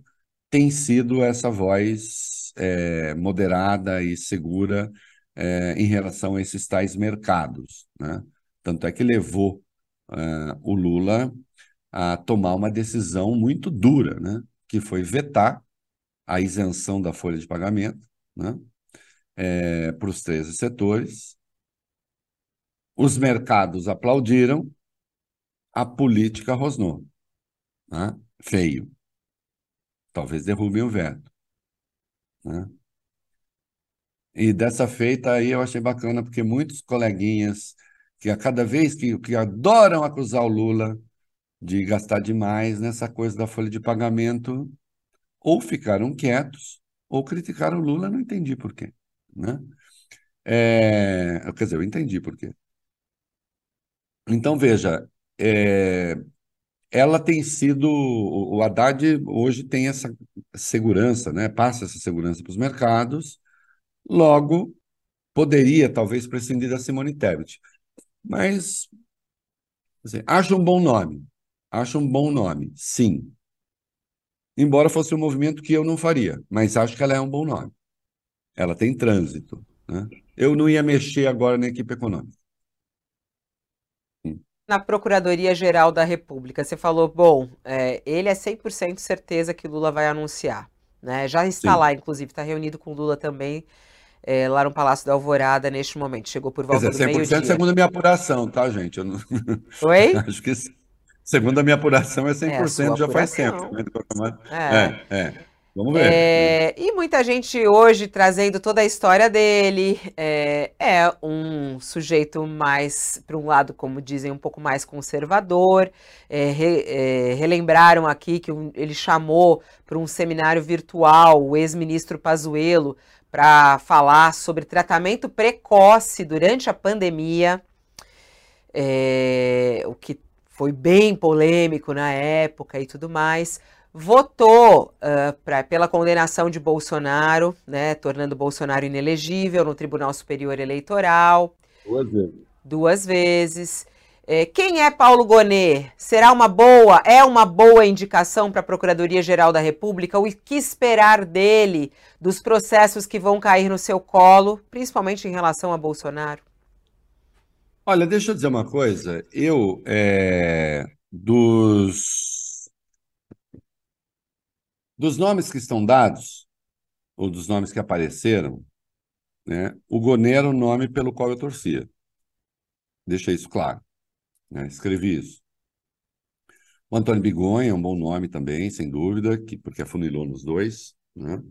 tem sido essa voz é, moderada e segura é, em relação a esses tais mercados. Né? Tanto é que levou é, o Lula a tomar uma decisão muito dura, né? que foi vetar a isenção da folha de pagamento né? É, para os 13 setores. Os mercados aplaudiram, a política rosnou. Né? Feio. Talvez derrubem o veto. Né? E dessa feita aí eu achei bacana, porque muitos coleguinhas que a cada vez que, que adoram acusar o Lula de gastar demais nessa coisa da folha de pagamento, ou ficaram quietos, ou criticaram o Lula, não entendi por quê. Né? É, quer dizer, eu entendi por quê. Então, veja, é, ela tem sido. O Haddad hoje tem essa segurança, né? passa essa segurança para os mercados, logo poderia talvez prescindir da Simone Tebet. Mas assim, acho um bom nome. Acho um bom nome, sim. Embora fosse um movimento que eu não faria, mas acho que ela é um bom nome. Ela tem trânsito. Né? Eu não ia mexer agora na equipe econômica. Na Procuradoria-Geral da República, você falou, bom, é, ele é 100% certeza que Lula vai anunciar. Né? Já está Sim. lá, inclusive, está reunido com Lula também, é, lá no Palácio da Alvorada, neste momento. Chegou por volta Quer dizer, do meio-dia. 100% segundo a minha apuração, tá, gente? Não... Oi? Acho que segundo a minha apuração é 100%, é já faz tempo. Né? É, é. é. Vamos ver. É, e muita gente hoje trazendo toda a história dele. É, é um sujeito mais, para um lado, como dizem, um pouco mais conservador. É, re, é, relembraram aqui que um, ele chamou para um seminário virtual o ex-ministro Pazuello para falar sobre tratamento precoce durante a pandemia. É, o que foi bem polêmico na época e tudo mais votou uh, pra, pela condenação de Bolsonaro, né, tornando Bolsonaro inelegível no Tribunal Superior Eleitoral. Duas vezes. Duas vezes. É, quem é Paulo Gonet? Será uma boa, é uma boa indicação para a Procuradoria-Geral da República? O que esperar dele, dos processos que vão cair no seu colo, principalmente em relação a Bolsonaro? Olha, deixa eu dizer uma coisa. Eu, é, dos dos nomes que estão dados, ou dos nomes que apareceram, né, o Gonê era o nome pelo qual eu torcia. Deixa isso claro. Né, escrevi isso. O Antônio Bigonha é um bom nome também, sem dúvida, que, porque afunilou nos dois. Né?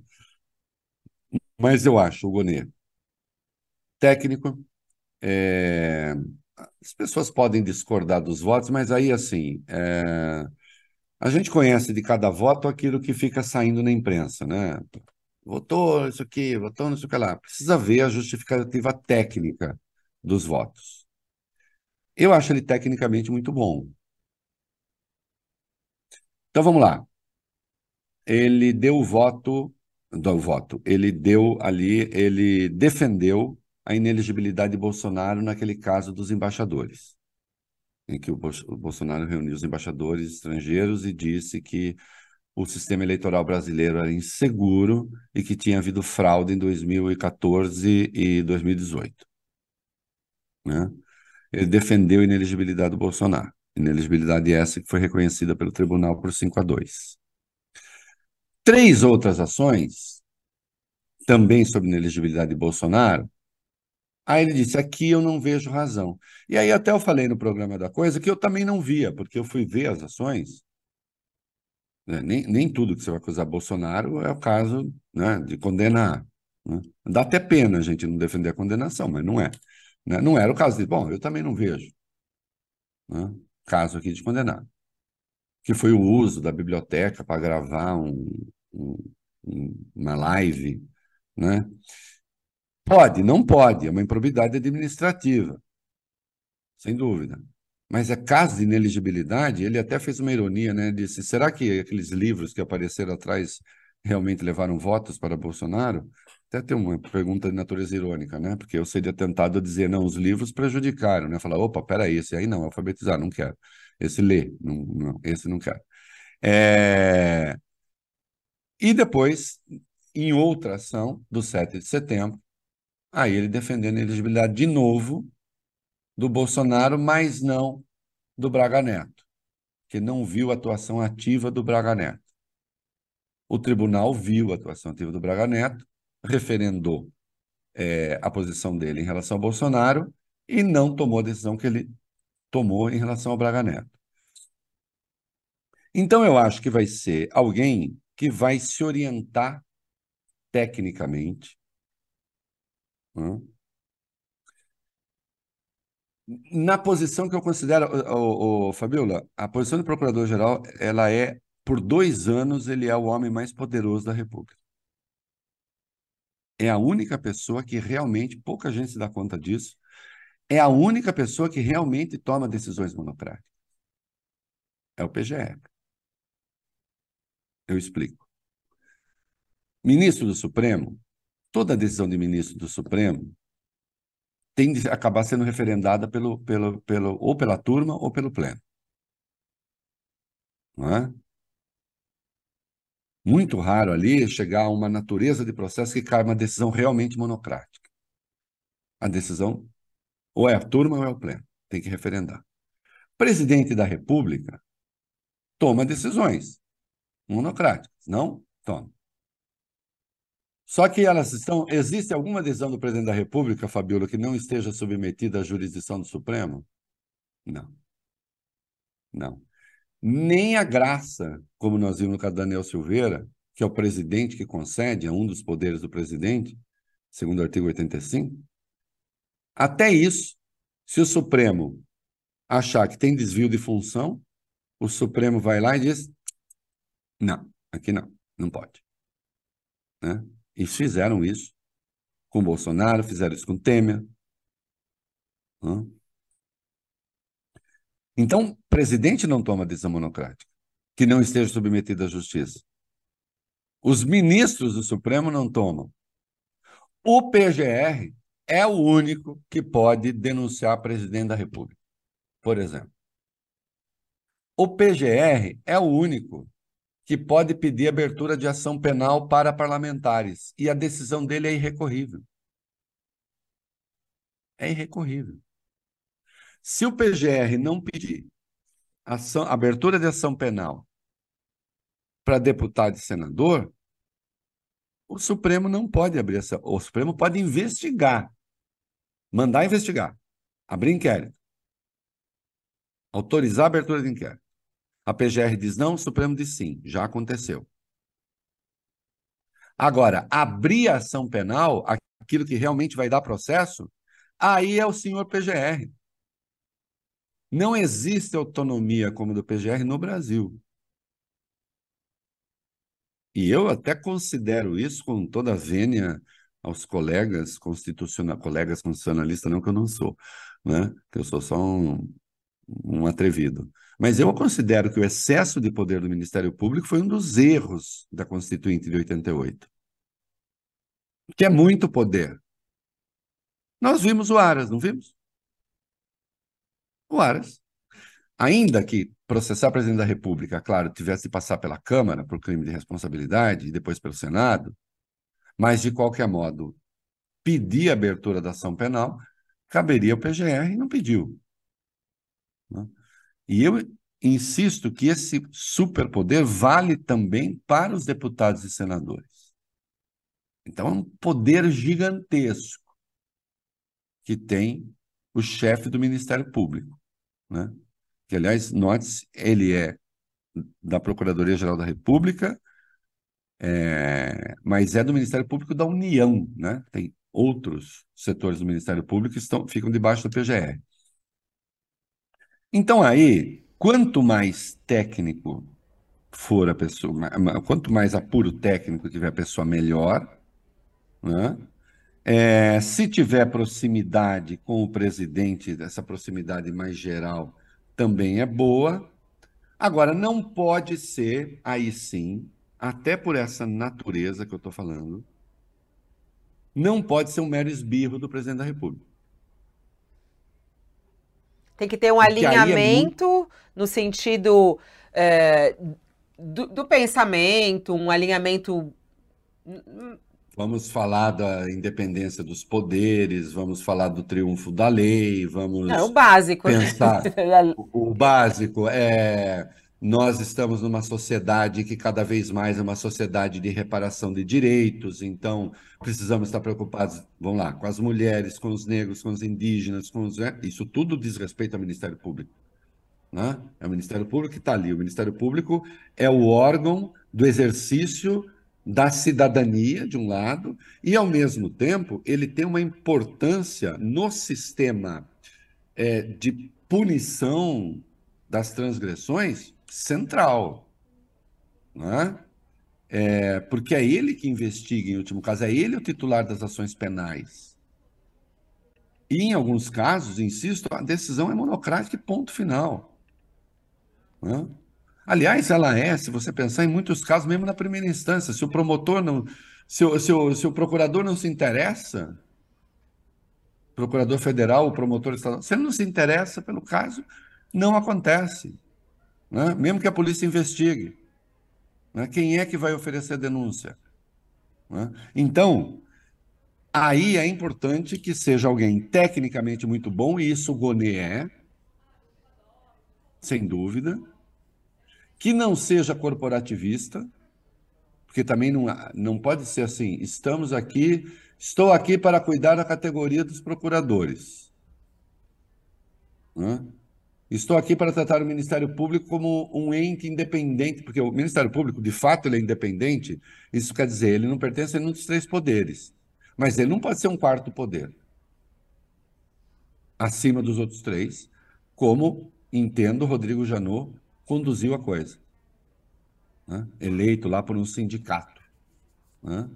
Mas eu acho o Gonê técnico. É... As pessoas podem discordar dos votos, mas aí, assim, é... A gente conhece de cada voto aquilo que fica saindo na imprensa, né? Votou isso aqui, votou não sei o que lá. Precisa ver a justificativa técnica dos votos. Eu acho ele tecnicamente muito bom. Então vamos lá. Ele deu o voto, do voto, ele deu ali, ele defendeu a ineligibilidade de Bolsonaro naquele caso dos embaixadores em que o Bolsonaro reuniu os embaixadores estrangeiros e disse que o sistema eleitoral brasileiro era inseguro e que tinha havido fraude em 2014 e 2018. Né? Ele defendeu a ineligibilidade do Bolsonaro. Ineligibilidade essa que foi reconhecida pelo tribunal por 5 a 2. Três outras ações, também sobre ineligibilidade de Bolsonaro, Aí ele disse: aqui eu não vejo razão. E aí até eu falei no programa da coisa que eu também não via, porque eu fui ver as ações. Né? Nem, nem tudo que você vai acusar Bolsonaro é o caso né, de condenar. Né? Dá até pena a gente não defender a condenação, mas não é. Né? Não era o caso de. Bom, eu também não vejo né, caso aqui de condenar. Que foi o uso da biblioteca para gravar um, um, uma live. Né? Pode, não pode, é uma improbidade administrativa, sem dúvida. Mas é caso de ineligibilidade, ele até fez uma ironia, né? Disse: será que aqueles livros que apareceram atrás realmente levaram votos para Bolsonaro? Até tem uma pergunta de natureza irônica, né? Porque eu seria tentado a dizer, não, os livros prejudicaram, né? Falar, opa, peraí, esse aí não, alfabetizar, não quero. Esse lê, não, não, esse não quero. É... E depois, em outra ação, do 7 de setembro, Aí ele defendendo a elegibilidade de novo do Bolsonaro, mas não do Braga Neto, que não viu a atuação ativa do Braga Neto. O tribunal viu a atuação ativa do Braga Neto, referendou é, a posição dele em relação ao Bolsonaro e não tomou a decisão que ele tomou em relação ao Braga Neto. Então, eu acho que vai ser alguém que vai se orientar tecnicamente. Hum, na posição que eu considero, o, o, Fabiola, a posição de procurador-geral, ela é, por dois anos, ele é o homem mais poderoso da República. É a única pessoa que realmente, pouca gente se dá conta disso, é a única pessoa que realmente toma decisões monocráticas. É o PGE. Eu explico. Ministro do Supremo, toda decisão de ministro do Supremo tem de acabar sendo referendada pelo, pelo, pelo, ou pela turma ou pelo pleno. Não é? Muito raro ali chegar a uma natureza de processo que cai uma decisão realmente monocrática. A decisão ou é a turma ou é o pleno. Tem que referendar. Presidente da República toma decisões monocráticas. Não? Toma. Só que elas estão. Existe alguma decisão do presidente da República, Fabiola, que não esteja submetida à jurisdição do Supremo? Não. Não. Nem a graça, como nós vimos no caso Daniel Silveira, que é o presidente que concede, é um dos poderes do presidente, segundo o artigo 85. Até isso, se o Supremo achar que tem desvio de função, o Supremo vai lá e diz: não, aqui não, não pode. Né? E fizeram isso com Bolsonaro, fizeram isso com Temer. Então, presidente não toma decisão monocrática que não esteja submetido à justiça. Os ministros do Supremo não tomam. O PGR é o único que pode denunciar presidente da República, por exemplo. O PGR é o único que pode pedir abertura de ação penal para parlamentares. E a decisão dele é irrecorrível. É irrecorrível. Se o PGR não pedir ação, abertura de ação penal para deputado e senador, o Supremo não pode abrir essa. O Supremo pode investigar, mandar investigar, abrir inquérito, autorizar a abertura de inquérito. A PGR diz não, o Supremo diz sim, já aconteceu. Agora, abrir ação penal, aquilo que realmente vai dar processo, aí é o senhor PGR. Não existe autonomia como do PGR no Brasil. E eu até considero isso com toda a vênia aos colegas constitucionalistas, colegas constitucionalistas, não que eu não sou, né? que eu sou só um, um atrevido. Mas eu considero que o excesso de poder do Ministério Público foi um dos erros da Constituinte de 88. Que é muito poder. Nós vimos o Aras, não vimos? O Aras. Ainda que processar o presidente da República, claro, tivesse de passar pela Câmara por crime de responsabilidade e depois pelo Senado, mas de qualquer modo, pedir a abertura da ação penal, caberia ao PGR e não pediu. Né? E eu insisto que esse superpoder vale também para os deputados e senadores. Então, é um poder gigantesco que tem o chefe do Ministério Público, né? que, aliás, note ele é da Procuradoria-Geral da República, é, mas é do Ministério Público da União, né? Tem outros setores do Ministério Público que estão, ficam debaixo do PGR. Então aí, quanto mais técnico for a pessoa, quanto mais apuro técnico tiver a pessoa, melhor. Né? É, se tiver proximidade com o presidente, essa proximidade mais geral também é boa. Agora, não pode ser, aí sim, até por essa natureza que eu estou falando, não pode ser um mero esbirro do presidente da República. Tem que ter um Porque alinhamento é muito... no sentido é, do, do pensamento, um alinhamento Vamos falar da independência dos poderes, vamos falar do triunfo da lei, vamos é, o básico. pensar o, o básico é nós estamos numa sociedade que cada vez mais é uma sociedade de reparação de direitos, então precisamos estar preocupados, vamos lá, com as mulheres, com os negros, com os indígenas, com os, né? isso tudo diz respeito ao Ministério Público. Né? É o Ministério Público que está ali. O Ministério Público é o órgão do exercício da cidadania, de um lado, e, ao mesmo tempo, ele tem uma importância no sistema é, de punição das transgressões central. Né? É, porque é ele que investiga, em último caso, é ele o titular das ações penais. E, em alguns casos, insisto, a decisão é monocrática ponto final. Né? Aliás, ela é, se você pensar em muitos casos, mesmo na primeira instância, se o promotor não. Se o, se o, se o procurador não se interessa, procurador federal, o promotor estadual, se ele não se interessa pelo caso, não acontece. Né? Mesmo que a polícia investigue. Né? Quem é que vai oferecer denúncia? Né? Então, aí é importante que seja alguém tecnicamente muito bom, e isso o Gonê é, sem dúvida, que não seja corporativista, porque também não, não pode ser assim, estamos aqui, estou aqui para cuidar da categoria dos procuradores. Né? Estou aqui para tratar o Ministério Público como um ente independente, porque o Ministério Público, de fato, ele é independente. Isso quer dizer, ele não pertence a nenhum dos três poderes. Mas ele não pode ser um quarto poder acima dos outros três, como entendo Rodrigo Janot conduziu a coisa. Né? Eleito lá por um sindicato. Né?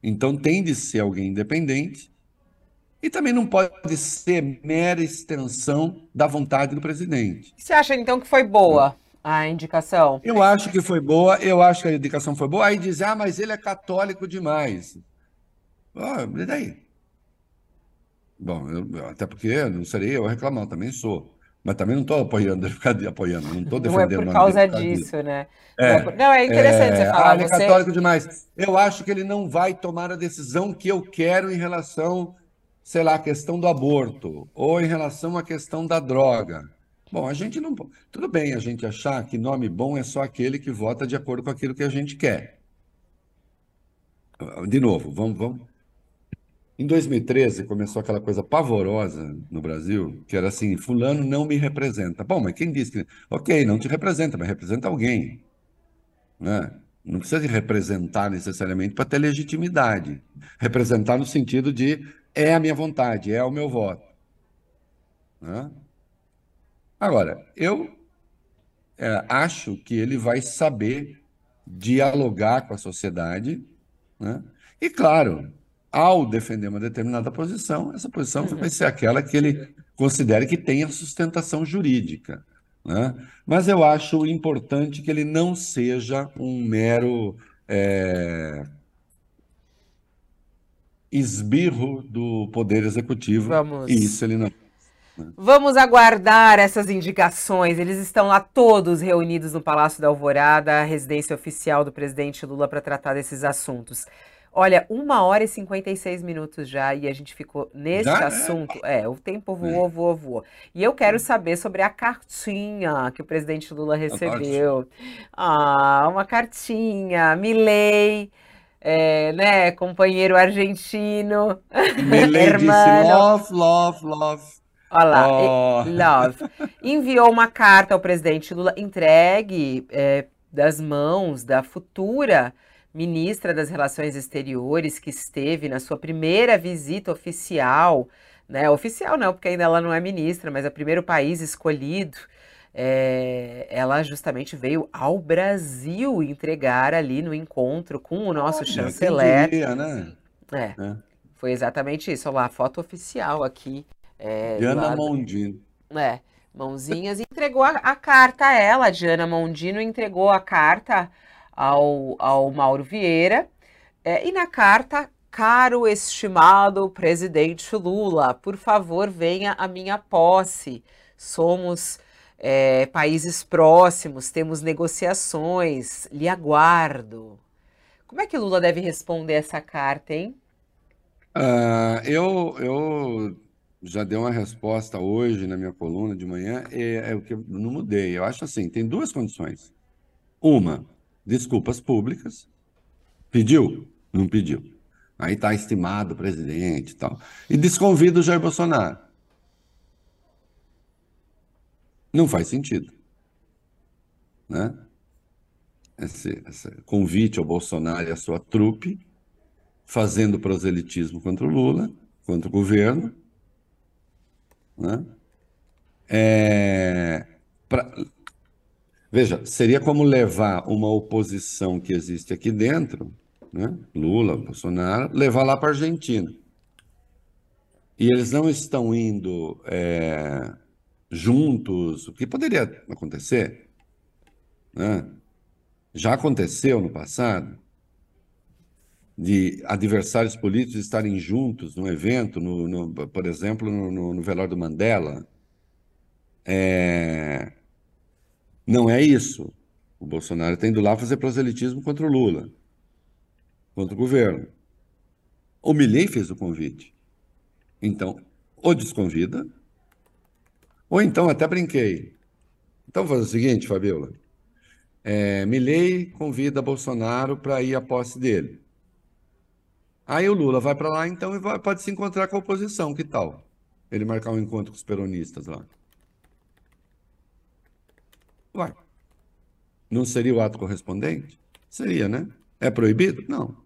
Então tem de ser alguém independente e também não pode ser mera extensão da vontade do presidente. Você acha então que foi boa a indicação? Eu acho que foi boa, eu acho que a indicação foi boa. Aí diz, ah, mas ele é católico demais. Ah, e daí? Bom, eu, até porque não serei eu reclamar, também sou. Mas também não estou apoiando, apoiando, não estou defendendo. Não é por causa disso, né? É, não, é interessante é, você falar. Ah, ele é você... católico demais. Eu acho que ele não vai tomar a decisão que eu quero em relação, sei lá, à questão do aborto ou em relação à questão da droga. Bom, a gente não. Tudo bem a gente achar que nome bom é só aquele que vota de acordo com aquilo que a gente quer. De novo, vamos, vamos, em 2013 começou aquela coisa pavorosa no Brasil, que era assim, fulano não me representa. Bom, mas quem disse que... Ok, não te representa, mas representa alguém. Né? Não precisa de representar necessariamente para ter legitimidade. Representar no sentido de é a minha vontade, é o meu voto. Né? Agora, eu é, acho que ele vai saber dialogar com a sociedade, né? e claro, ao defender uma determinada posição, essa posição uhum. vai ser aquela que ele considere que tenha sustentação jurídica. Né? Mas eu acho importante que ele não seja um mero é, esbirro do Poder Executivo. Vamos. E isso ele não. Né? Vamos aguardar essas indicações. Eles estão lá todos reunidos no Palácio da Alvorada, a residência oficial do presidente Lula, para tratar desses assuntos. Olha, uma hora e 56 minutos já e a gente ficou nesse já? assunto. É, o tempo voou, voou, voou. E eu quero saber sobre a cartinha que o presidente Lula recebeu. Ah, uma cartinha. Milei, é, né, companheiro argentino. Milei disse love, love, love. Olha lá, oh. love. Enviou uma carta ao presidente Lula entregue é, das mãos da futura ministra das Relações Exteriores, que esteve na sua primeira visita oficial, né? Oficial não, porque ainda ela não é ministra, mas é o primeiro país escolhido. É, ela justamente veio ao Brasil entregar ali no encontro com o nosso Olha, chanceler. Diria, né? é, é, foi exatamente isso. Olha lá, a foto oficial aqui. É, Diana Mondino. É, mãozinhas. Entregou a, a carta a ela, Diana Mondino entregou a carta ao, ao Mauro Vieira. É, e na carta, caro estimado presidente Lula, por favor, venha à minha posse. Somos é, países próximos, temos negociações, lhe aguardo. Como é que Lula deve responder essa carta, hein? Uh, eu, eu já dei uma resposta hoje na minha coluna de manhã, é, é o que eu não mudei. Eu acho assim, tem duas condições. Uma, desculpas públicas. Pediu? Não pediu. Aí está estimado presidente e tal. E desconvida o Jair Bolsonaro. Não faz sentido. Né? Esse, esse convite ao Bolsonaro e à sua trupe, fazendo proselitismo contra o Lula, contra o governo. Né? É, pra, veja, seria como levar uma oposição que existe aqui dentro, né? Lula, Bolsonaro, levar lá para a Argentina. E eles não estão indo é, juntos, o que poderia acontecer, né? Já aconteceu no passado de adversários políticos estarem juntos num evento, no, no por exemplo, no, no, velório do Mandela. É... Não é isso. O Bolsonaro está indo lá fazer proselitismo contra o Lula, contra o governo. O Milley fez o convite. Então, ou desconvida, ou então até brinquei. Então, vou fazer o seguinte, Fabiola. É, Milley convida Bolsonaro para ir à posse dele. Aí o Lula vai para lá, então, e vai, pode se encontrar com a oposição, que tal? Ele marcar um encontro com os peronistas lá. Vai. Não seria o ato correspondente? Seria, né? É proibido? Não.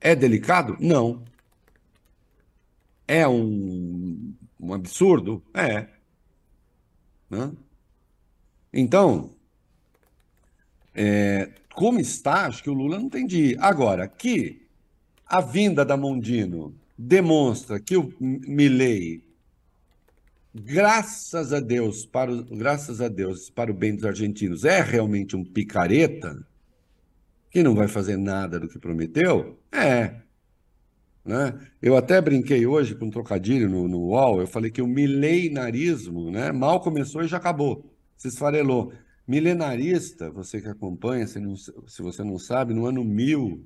É delicado? Não. É um, um absurdo? É. Né? Então, é, como está, acho que o Lula não tem de ir. Agora, que a vinda da Mondino demonstra que o Milley, graças a Deus, para o, graças a Deus, para o bem dos argentinos, é realmente um picareta, que não vai fazer nada do que prometeu, é. Né? Eu até brinquei hoje com um trocadilho no, no UOL, eu falei que o milenarismo né, mal começou e já acabou, se esfarelou. Milenarista, você que acompanha, se, não, se você não sabe, no ano 1000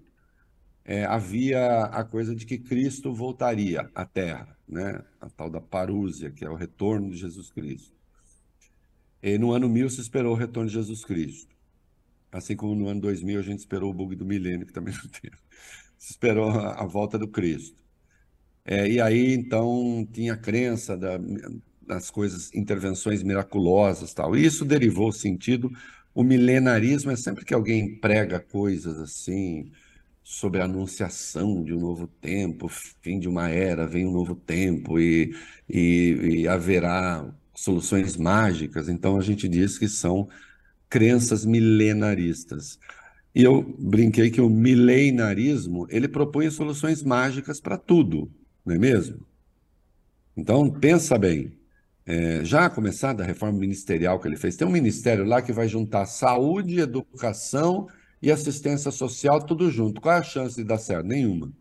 é, havia a coisa de que Cristo voltaria à Terra, né? a tal da parúzia, que é o retorno de Jesus Cristo. E no ano 1000 se esperou o retorno de Jesus Cristo. Assim como no ano 2000 a gente esperou o bug do milênio, que também não teve. Se esperou a, a volta do Cristo. É, e aí, então, tinha a crença da, das coisas, intervenções miraculosas tal. E isso derivou o sentido. O milenarismo é sempre que alguém prega coisas assim, sobre a anunciação de um novo tempo, fim de uma era, vem um novo tempo e, e, e haverá soluções mágicas. Então a gente diz que são crenças milenaristas. E eu brinquei que o milenarismo ele propõe soluções mágicas para tudo, não é mesmo? Então pensa bem, é, já começada a reforma ministerial que ele fez, tem um ministério lá que vai juntar saúde, educação e assistência social tudo junto. Qual é a chance de dar certo? Nenhuma.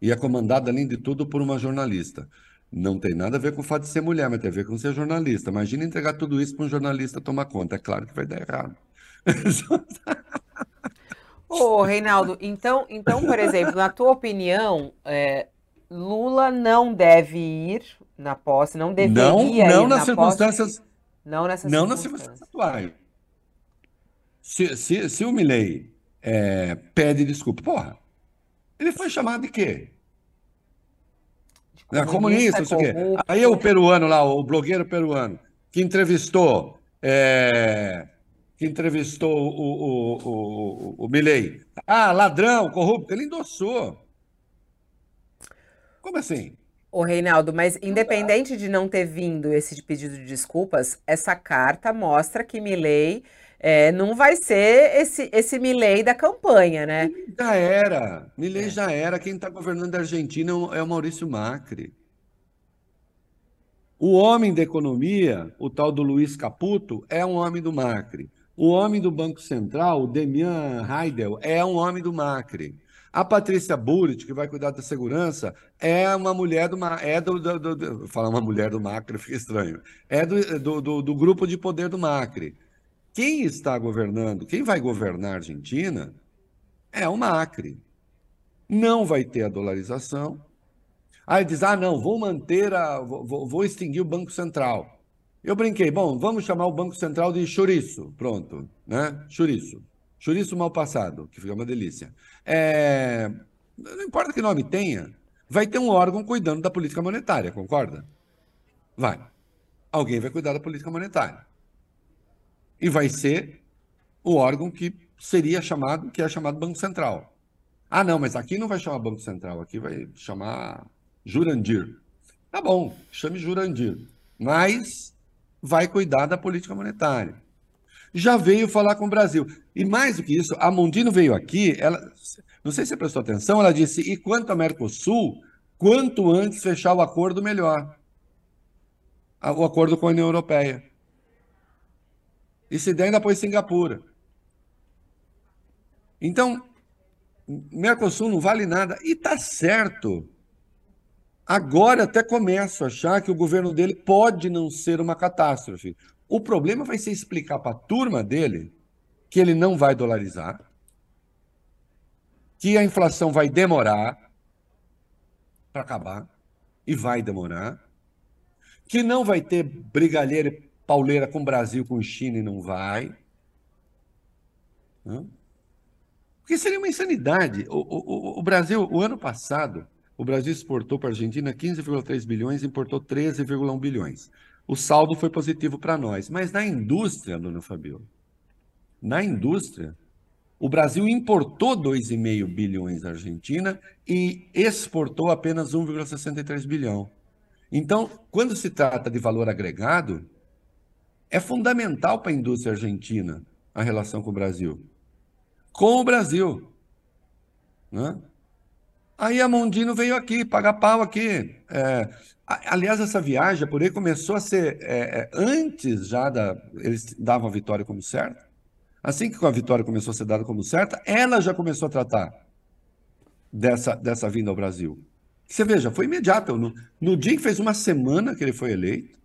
E é comandado, além de tudo, por uma jornalista. Não tem nada a ver com o fato de ser mulher, mas tem a ver com ser jornalista. Imagina entregar tudo isso para um jornalista tomar conta. É claro que vai dar errado. Ô, Reinaldo, então, então, por exemplo, na tua opinião, é, Lula não deve ir na posse, não deveria não, ir não nas na circunstâncias, posse, não nessas não nas circunstâncias atuais. Se, se, se o Milley é, pede desculpa, porra, ele foi chamado de quê? De comunista, não sei o quê. Aí o peruano lá, o blogueiro peruano, que entrevistou, é, que entrevistou o, o, o, o, o Milley. Ah, ladrão, corrupto, ele endossou. Como assim? Ô, Reinaldo, mas independente de não ter vindo esse pedido de desculpas, essa carta mostra que Milley é, não vai ser esse, esse Milley da campanha, né? Já era. Milley é. já era. Quem está governando a Argentina é, é o Maurício Macri. O homem da economia, o tal do Luiz Caputo, é um homem do Macri. O homem do Banco Central, o Demian Heidel, é um homem do Macri. A Patrícia Bullitt, que vai cuidar da segurança, é uma mulher do é do, do, do, do falar uma mulher do Macri fica estranho. É do, do, do, grupo de poder do Macri. Quem está governando, quem vai governar a Argentina é o Macri. Não vai ter a dolarização. Aí diz: ah, não, vou manter a. vou, vou extinguir o Banco Central. Eu brinquei, bom, vamos chamar o Banco Central de chouriço. Pronto, né? Chouriço. Chouriço mal passado, que fica uma delícia. É... Não importa que nome tenha, vai ter um órgão cuidando da política monetária, concorda? Vai. alguém vai cuidar da política monetária. E vai ser o órgão que seria chamado, que é chamado Banco Central. Ah, não, mas aqui não vai chamar Banco Central, aqui vai chamar Jurandir. Tá bom, chame Jurandir. Mas vai cuidar da política monetária. Já veio falar com o Brasil. E mais do que isso, a Mondino veio aqui, ela, não sei se você prestou atenção, ela disse: e quanto ao Mercosul, quanto antes fechar o acordo, melhor. O acordo com a União Europeia. E se der, ainda pôs Singapura. Então, Mercosul não vale nada. E tá certo. Agora até começo a achar que o governo dele pode não ser uma catástrofe. O problema vai ser explicar para a turma dele que ele não vai dolarizar, que a inflação vai demorar para acabar, e vai demorar, que não vai ter brigalheira e pauleira com o Brasil, com China, e não vai. Porque seria uma insanidade. O, o, o Brasil, o ano passado, o Brasil exportou para a Argentina 15,3 bilhões, importou 13,1 bilhões. O saldo foi positivo para nós. Mas na indústria, dona Fabiola, na indústria, o Brasil importou 2,5 bilhões da Argentina e exportou apenas 1,63 bilhão. Então, quando se trata de valor agregado, é fundamental para a indústria argentina a relação com o Brasil. Com o Brasil. Né? Aí a Mondino veio aqui, pagar pau aqui. É, aliás, essa viagem por aí começou a ser é, é, antes já da. Eles davam a vitória como certa. Assim que a vitória começou a ser dada como certa, ela já começou a tratar dessa, dessa vinda ao Brasil. Você veja, foi imediato. No, no dia que fez uma semana que ele foi eleito,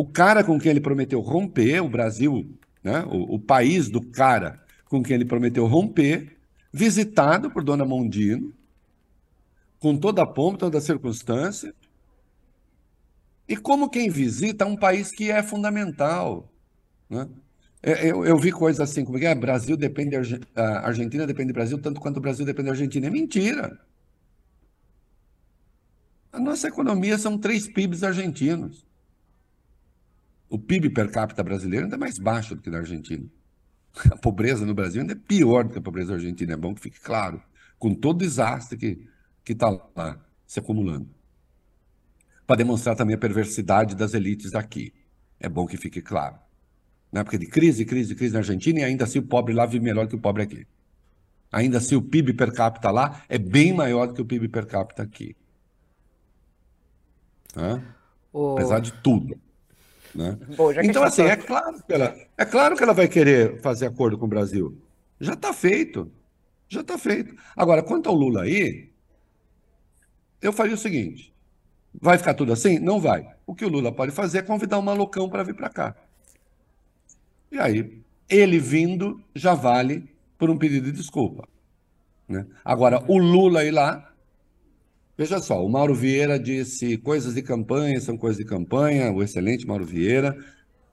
o cara com quem ele prometeu romper, o Brasil, né, o, o país do cara com quem ele prometeu romper, visitado por Dona Mondino, com toda a pompa, toda a circunstância. E como quem visita um país que é fundamental. Né? É, eu, eu, vi coisas assim, como é que é? Brasil depende da Argentina depende do Brasil, tanto quanto o Brasil depende da Argentina. É mentira. A nossa economia são três PIBs argentinos. O PIB per capita brasileiro ainda é mais baixo do que da Argentina. A pobreza no Brasil ainda é pior do que a pobreza argentina, é bom que fique claro. Com todo o desastre que que está lá se acumulando. Para demonstrar também a perversidade das elites aqui. É bom que fique claro. Né? Porque de crise, crise, crise na Argentina e ainda assim o pobre lá vive melhor que o pobre aqui. Ainda assim o PIB per capita lá é bem maior do que o PIB per capita aqui. Né? O... Apesar de tudo. Né? Bom, então, assim, é claro, que ela, é claro que ela vai querer fazer acordo com o Brasil. Já está feito. Já está feito. Agora, quanto ao Lula aí, eu faria o seguinte: vai ficar tudo assim? Não vai. O que o Lula pode fazer é convidar um malucão para vir para cá. E aí, ele vindo já vale por um pedido de desculpa. Né? Agora, o Lula ir lá. Veja só, o Mauro Vieira disse coisas de campanha são coisas de campanha, o excelente Mauro Vieira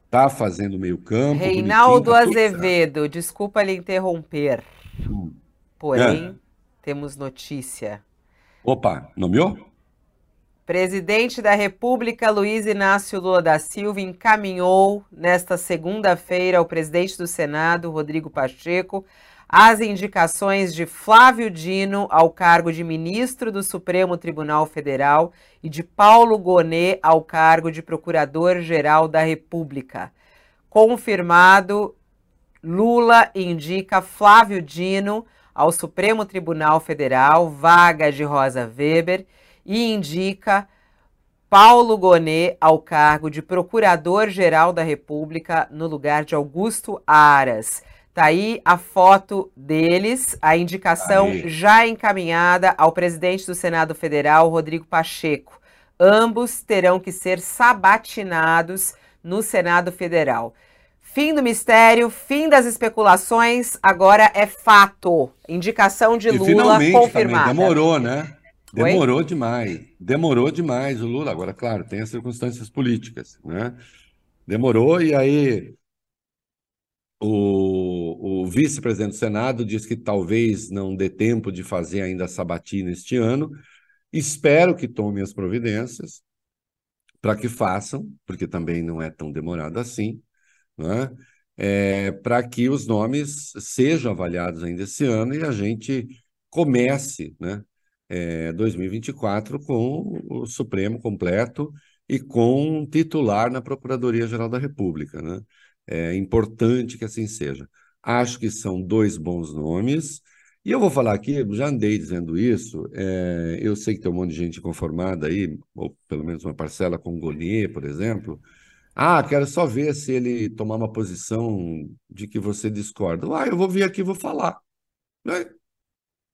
está fazendo meio campo. Reinaldo tá Azevedo, desculpa lhe interromper. Hum. Porém, é. temos notícia. Opa, nomeou? Presidente da República Luiz Inácio Lula da Silva encaminhou nesta segunda-feira ao presidente do Senado, Rodrigo Pacheco, as indicações de Flávio Dino ao cargo de ministro do Supremo Tribunal Federal e de Paulo Gonet ao cargo de Procurador-Geral da República. Confirmado, Lula indica Flávio Dino ao Supremo Tribunal Federal, vaga de Rosa Weber, e indica Paulo Gonet ao cargo de Procurador-Geral da República no lugar de Augusto Aras. Tá aí a foto deles, a indicação aí. já encaminhada ao presidente do Senado Federal, Rodrigo Pacheco. Ambos terão que ser sabatinados no Senado Federal. Fim do mistério, fim das especulações, agora é fato. Indicação de e Lula confirmada. Também, demorou, né? Demorou Oi? demais. Demorou demais o Lula. Agora, claro, tem as circunstâncias políticas, né? Demorou e aí o, o vice-presidente do Senado diz que talvez não dê tempo de fazer ainda a sabatina este ano. Espero que tome as providências, para que façam, porque também não é tão demorado assim, né? É, para que os nomes sejam avaliados ainda esse ano e a gente comece né, é, 2024 com o Supremo completo e com titular na Procuradoria-Geral da República. Né? É importante que assim seja. Acho que são dois bons nomes. E eu vou falar aqui, já andei dizendo isso, é, eu sei que tem um monte de gente conformada aí, ou pelo menos uma parcela com Gonier, por exemplo. Ah, quero só ver se ele tomar uma posição de que você discorda. Ah, eu vou vir aqui e vou falar. Né?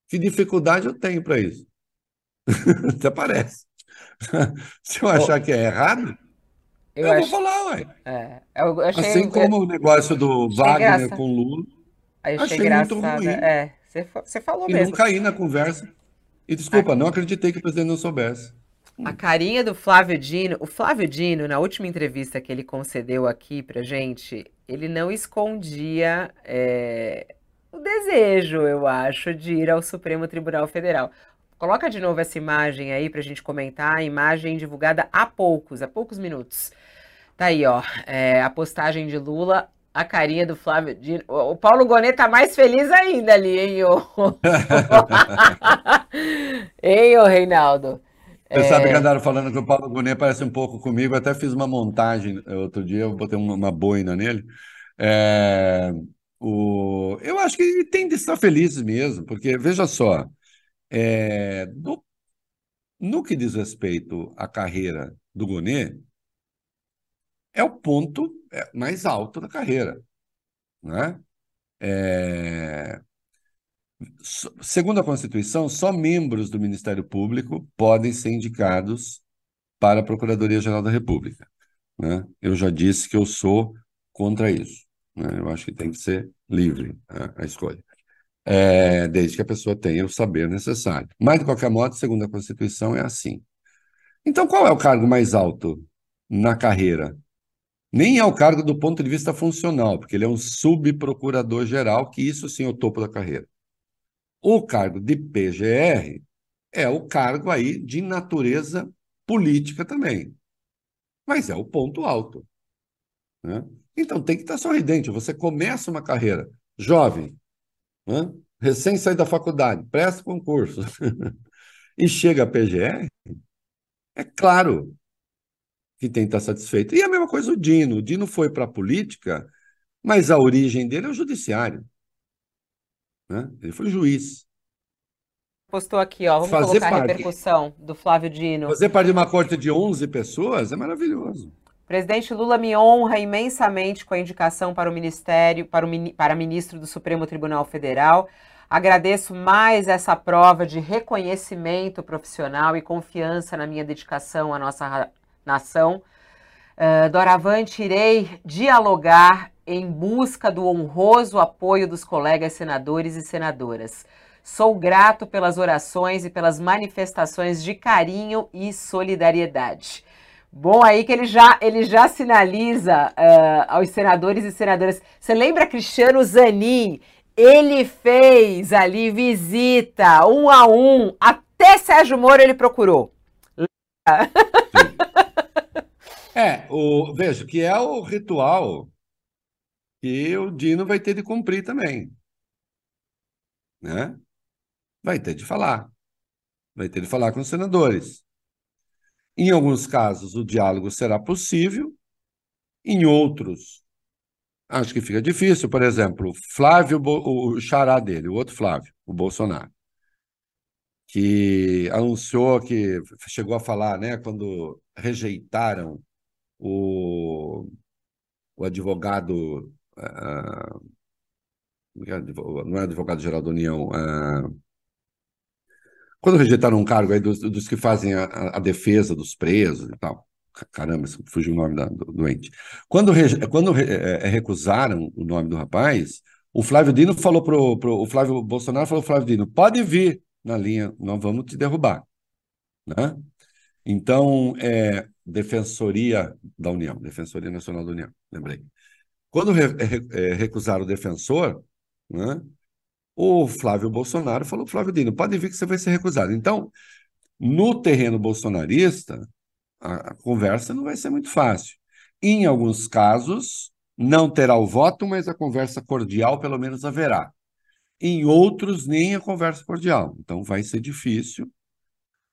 Que dificuldade eu tenho para isso? Até parece. se eu achar que é errado, eu, eu acho... vou falar, ué. É, eu achei... Assim como o negócio do Wagner com Lula. Achei, achei muito ruim. É. Você, falou e mesmo. E não caí na conversa. E desculpa, não acreditei que o presidente não soubesse. A carinha do Flávio Dino. O Flávio Dino, na última entrevista que ele concedeu aqui pra gente, ele não escondia é, o desejo, eu acho, de ir ao Supremo Tribunal Federal. Coloca de novo essa imagem aí pra gente comentar. A imagem divulgada há poucos, há poucos minutos. Tá aí, ó. É, a postagem de Lula a carinha do Flávio Dino. O Paulo Gonet tá mais feliz ainda ali, hein, ô? hein, ô Reinaldo? Você é... sabe que andaram falando que o Paulo Gonet parece um pouco comigo, até fiz uma montagem outro dia, eu botei uma, uma boina nele. É... O... Eu acho que ele tem de estar feliz mesmo, porque, veja só, é... no... no que diz respeito à carreira do Gonet, é o ponto é, mais alto da carreira. Né? É... Segundo a Constituição, só membros do Ministério Público podem ser indicados para a Procuradoria-Geral da República. Né? Eu já disse que eu sou contra isso. Né? Eu acho que tem que ser livre né, a escolha. É, desde que a pessoa tenha o saber necessário. Mas, de qualquer modo, segundo a Constituição, é assim. Então, qual é o cargo mais alto na carreira nem é o cargo do ponto de vista funcional, porque ele é um subprocurador-geral, que isso sim é o topo da carreira. O cargo de PGR é o cargo aí de natureza política também. Mas é o ponto alto. Né? Então tem que estar sorridente. Você começa uma carreira jovem, né? recém saído da faculdade, presta concurso e chega a PGR, é claro que tem que estar satisfeito. E a mesma coisa o Dino. O Dino foi para a política, mas a origem dele é o judiciário. Né? Ele foi juiz. Postou aqui, ó. Vamos Fazer colocar parte. a repercussão do Flávio Dino. Fazer parte de uma corte de 11 pessoas é maravilhoso. Presidente Lula me honra imensamente com a indicação para o Ministério, para, o, para ministro do Supremo Tribunal Federal. Agradeço mais essa prova de reconhecimento profissional e confiança na minha dedicação à nossa nação. Uh, doravante, irei dialogar em busca do honroso apoio dos colegas senadores e senadoras. Sou grato pelas orações e pelas manifestações de carinho e solidariedade. Bom, aí que ele já, ele já sinaliza uh, aos senadores e senadoras. Você lembra Cristiano Zanin? Ele fez ali visita um a um, até Sérgio Moro ele procurou. É, o, veja, que é o ritual que o Dino vai ter de cumprir também. Né? Vai ter de falar. Vai ter de falar com os senadores. Em alguns casos, o diálogo será possível, em outros, acho que fica difícil. Por exemplo, Flávio, o xará dele, o outro Flávio, o Bolsonaro, que anunciou que chegou a falar, né, quando rejeitaram o, o advogado. Uh, não é advogado-geral da União. Uh, quando rejeitaram um cargo aí dos, dos que fazem a, a, defesa dos presos e tal. Caramba, fugiu o nome da, do doente. Quando, re, quando re, é, recusaram o nome do rapaz, o Flávio Dino falou pro, pro o Flávio Bolsonaro falou Flávio Dino, pode vir na linha, nós vamos te derrubar, né? Então, é, Defensoria da União, Defensoria Nacional da União, lembrei. Quando re, é, recusaram o defensor, né, o Flávio Bolsonaro falou: Flávio Dino, pode vir que você vai ser recusado. Então, no terreno bolsonarista, a, a conversa não vai ser muito fácil. Em alguns casos, não terá o voto, mas a conversa cordial pelo menos haverá. Em outros, nem a conversa cordial. Então, vai ser difícil.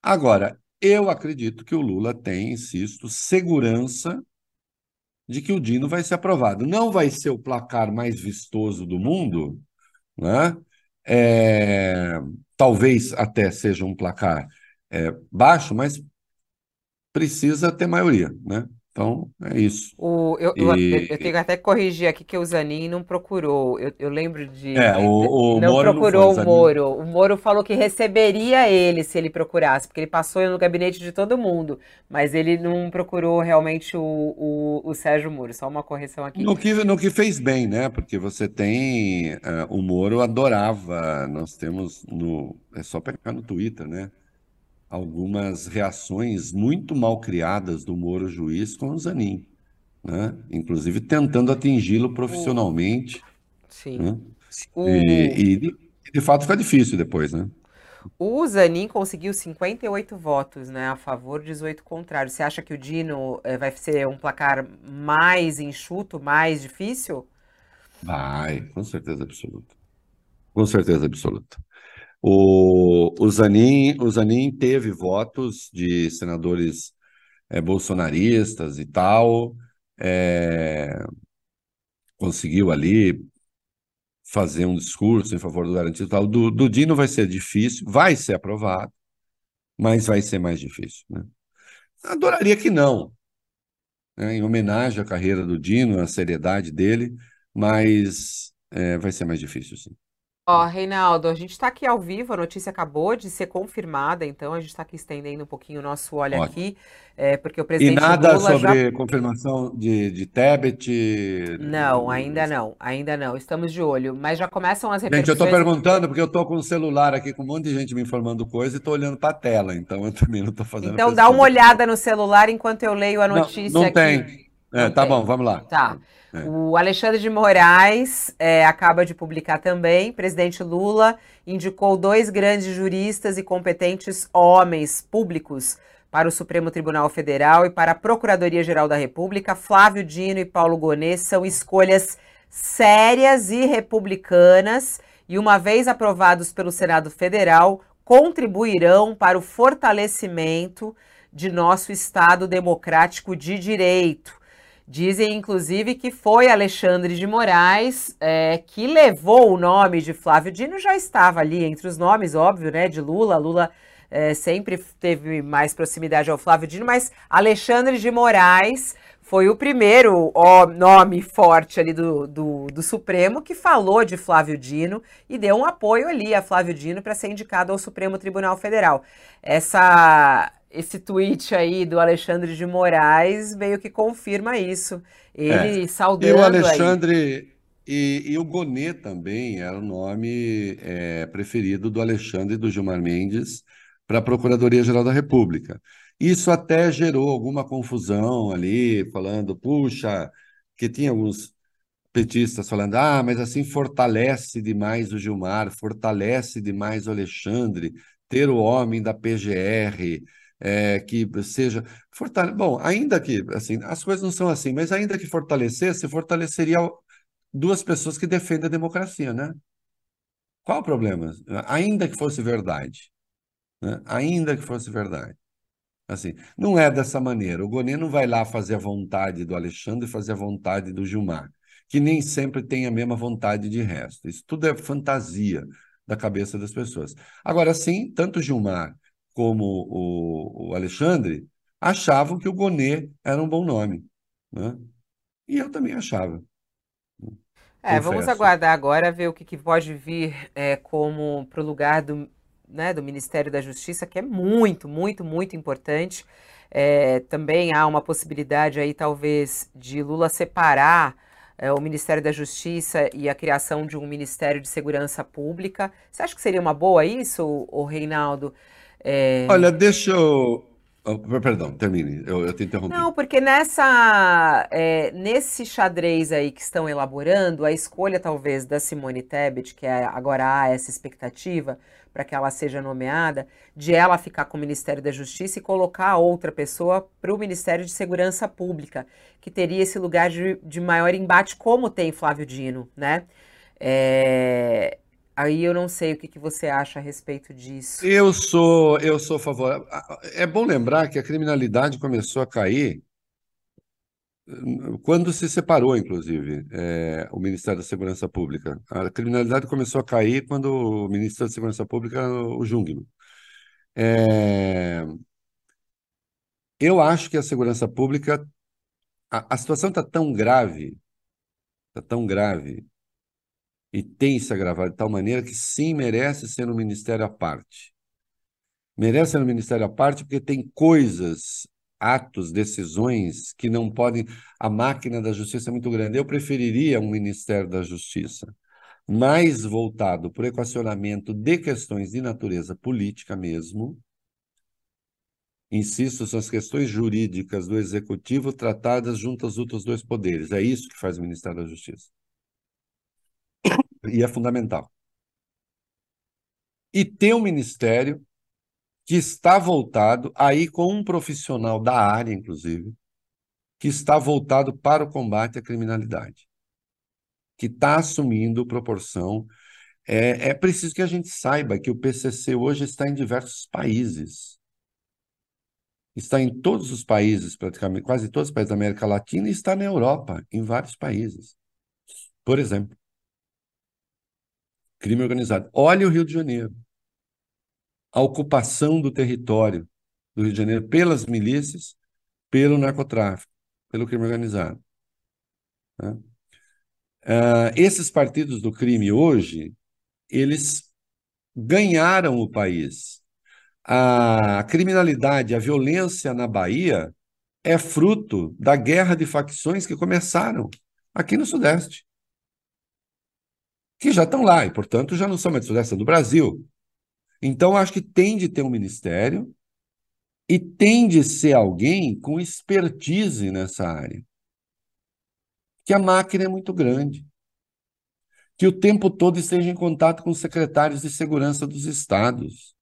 Agora, eu acredito que o Lula tem, insisto, segurança de que o Dino vai ser aprovado. Não vai ser o placar mais vistoso do mundo, né? É, talvez até seja um placar é, baixo, mas precisa ter maioria, né? Então, é isso. O, eu, eu, eu tenho até que corrigir aqui que o Zanin não procurou. Eu, eu lembro de. É, o, o não Moro procurou não o Moro. O Moro falou que receberia ele se ele procurasse, porque ele passou no gabinete de todo mundo. Mas ele não procurou realmente o, o, o Sérgio Moro. Só uma correção aqui. No que, no que fez bem, né? Porque você tem. Uh, o Moro adorava. Nós temos no. É só pegar no Twitter, né? Algumas reações muito mal criadas do Moro Juiz com o Zanin, né? inclusive tentando atingi-lo profissionalmente. Sim. Né? O... E, e, de fato fica difícil depois, né? O Zanin conseguiu 58 votos né, a favor, 18 contrários. Você acha que o Dino eh, vai ser um placar mais enxuto, mais difícil? Vai, com certeza absoluta. Com certeza absoluta. O, o, Zanin, o Zanin teve votos de senadores é, bolsonaristas e tal, é, conseguiu ali fazer um discurso em favor do garantido e tal. Do, do Dino vai ser difícil, vai ser aprovado, mas vai ser mais difícil. Né? Adoraria que não, né? em homenagem à carreira do Dino, à seriedade dele, mas é, vai ser mais difícil, sim. Ó, Reinaldo, a gente está aqui ao vivo, a notícia acabou de ser confirmada, então a gente está aqui estendendo um pouquinho o nosso olho Ótimo. aqui, é, porque o E presidente nada Lula já. sobre confirmação de, de Tebet. Não, ainda não, ainda não, estamos de olho, mas já começam as Gente, eu estou repercussões. perguntando porque eu estou com o celular aqui com um monte de gente me informando coisa e estou olhando para a tela, então eu também não estou fazendo Então dá uma olhada no celular enquanto eu leio a Não, notícia não aqui. tem. É, Não tá tem. bom, vamos lá. Tá. É. O Alexandre de Moraes é, acaba de publicar também. Presidente Lula indicou dois grandes juristas e competentes homens públicos para o Supremo Tribunal Federal e para a Procuradoria-Geral da República. Flávio Dino e Paulo Gonet são escolhas sérias e republicanas e, uma vez aprovados pelo Senado Federal, contribuirão para o fortalecimento de nosso Estado democrático de direito. Dizem, inclusive, que foi Alexandre de Moraes é, que levou o nome de Flávio Dino, já estava ali entre os nomes, óbvio, né, de Lula. Lula é, sempre teve mais proximidade ao Flávio Dino, mas Alexandre de Moraes foi o primeiro ó, nome forte ali do, do, do Supremo que falou de Flávio Dino e deu um apoio ali a Flávio Dino para ser indicado ao Supremo Tribunal Federal. Essa esse tweet aí do Alexandre de Moraes meio que confirma isso. Ele É. E saudando o aí. Alexandre e, e o Gonet também era o nome é, preferido do Alexandre e do Gilmar Mendes para a Procuradoria-Geral da República. Isso até gerou alguma confusão ali, falando, puxa, que tinha alguns petistas falando, ah, mas assim fortalece demais o Gilmar, fortalece demais o Alexandre, ter o homem da PGR, é, que seja fortale... Bom, ainda que assim, as coisas não são assim, mas ainda que fortalecesse, fortaleceria duas pessoas que defendem a democracia, né? Qual o problema? Ainda que fosse verdade, né? Ainda que fosse verdade. Assim, não é dessa maneira. O Gonet não vai lá fazer a vontade do Alexandre e fazer a vontade do Gilmar, que nem sempre tem a mesma vontade de resto. Isso tudo é fantasia da cabeça das pessoas. Agora, sim, tanto Gilmar como o, o Alexandre achavam que o Gonet era um bom nome, né? E eu também achava, É, vamos aguardar agora ver o que, que pode vir é, como para o lugar do, né, do Ministério da Justiça, que é muito, muito, muito importante. É, também há uma possibilidade aí, talvez, de Lula separar é, o Ministério da Justiça e a criação de um Ministério de Segurança Pública. Você acha que seria uma boa isso, o Reinaldo? É, Olha, deixa eu, Oh, perdão, termine, eu, eu te interrompi. Não, porque nessa, é, nesse xadrez aí que estão elaborando, a escolha talvez da Simone Tebet, que é, agora há essa expectativa para que ela seja nomeada, de ela ficar com o Ministério da Justiça e colocar outra pessoa para o Ministério de Segurança Pública, que teria esse lugar de, de maior embate, como tem Flávio Dino, né? É, Aí eu não sei o que, que você acha a respeito disso. Eu sou, eu sou favorável. É bom lembrar que a criminalidade começou a cair hum, quando se separou, inclusive, é, o Ministério da Segurança Pública. A criminalidade começou a cair quando o Ministério da Segurança Pública, o Jungmann. É, eu acho que a segurança pública, a, a situação está tão grave, está tão grave, e tem se agravado de tal maneira que sim merece ser um ministério à parte. Merece ser um ministério à parte porque tem coisas, atos, decisões que não podem. A máquina da justiça é muito grande. Eu preferiria um Ministério da Justiça mais voltado para o equacionamento de questões de natureza política mesmo. Insisto, são as questões jurídicas do executivo tratadas junto aos outros dois poderes. É isso que faz o Ministério da Justiça e é fundamental. E ter um ministério que está voltado aí com um profissional da área, inclusive, que está voltado para o combate à criminalidade, que está assumindo proporção. É, é preciso que a gente saiba que o PCC hoje está em diversos países. Está em todos os países, praticamente, quase todos os países da América Latina, e está na Europa, em vários países. Por exemplo, Crime organizado. Olha o Rio de Janeiro. A ocupação do território do Rio de Janeiro pelas milícias, pelo narcotráfico, pelo crime organizado. Uh, esses partidos do crime hoje, eles ganharam o país. A criminalidade, a violência na Bahia é fruto da guerra de facções que começaram aqui no Sudeste que já estão lá e, portanto, já não são mais do do Brasil. Então, acho que tem de ter um ministério e tem de ser alguém com expertise nessa área. Que a máquina é muito grande. Que o tempo todo esteja em contato com os secretários de segurança dos estados.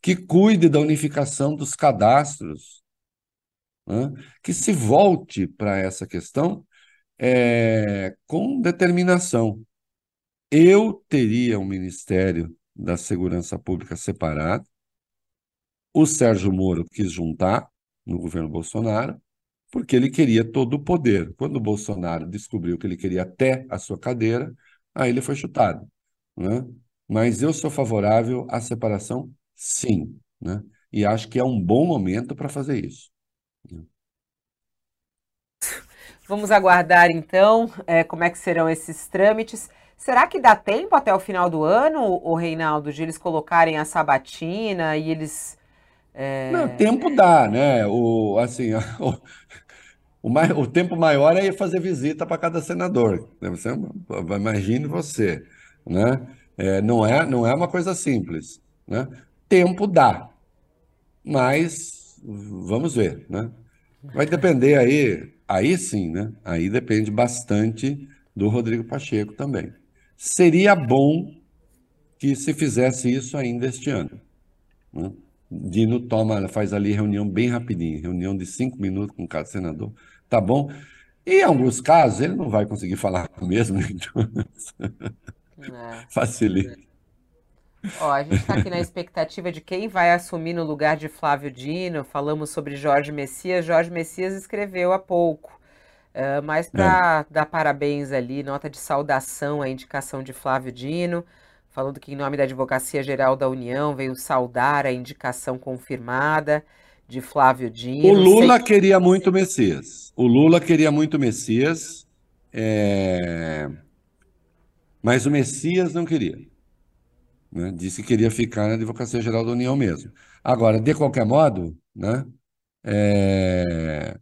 Que cuide da unificação dos cadastros. Né? Que se volte para essa questão é, com determinação. Eu teria um Ministério da Segurança Pública separado. O Sérgio Moro quis juntar no governo Bolsonaro, porque ele queria todo o poder. Quando o Bolsonaro descobriu que ele queria até a sua cadeira, aí ele foi chutado. Né? Mas eu sou favorável à separação, sim. Né? E acho que é um bom momento para fazer isso. Vamos aguardar então é, como é que serão esses trâmites. Será que dá tempo até o final do ano, o Reinaldo, de eles colocarem a sabatina e eles. É... Não, tempo dá, né? O, assim, o, o, mais, o tempo maior é fazer visita para cada senador. Né? Você, imagine você, né? É, não, é, não é uma coisa simples. Né? Tempo dá, mas vamos ver, né? Vai depender aí, aí sim, né? Aí depende bastante do Rodrigo Pacheco também. Seria bom que se fizesse isso ainda este ano. Né? Dino toma, faz ali reunião bem rapidinho, reunião de cinco minutos com cada senador. Tá bom? E em alguns casos ele não vai conseguir falar mesmo, então é. facilita. Ó, a gente está aqui na expectativa de quem vai assumir no lugar de Flávio Dino. Falamos sobre Jorge Messias. Jorge Messias escreveu há pouco Uh, mas para é. dar parabéns ali, nota de saudação à indicação de Flávio Dino, falando que em nome da Advocacia Geral da União veio saudar a indicação confirmada de Flávio Dino. O Lula Sei... queria muito Messias. O Lula queria muito Messias, é... mas o Messias não queria. Né? Disse que queria ficar na Advocacia Geral da União mesmo. Agora, de qualquer modo, né? É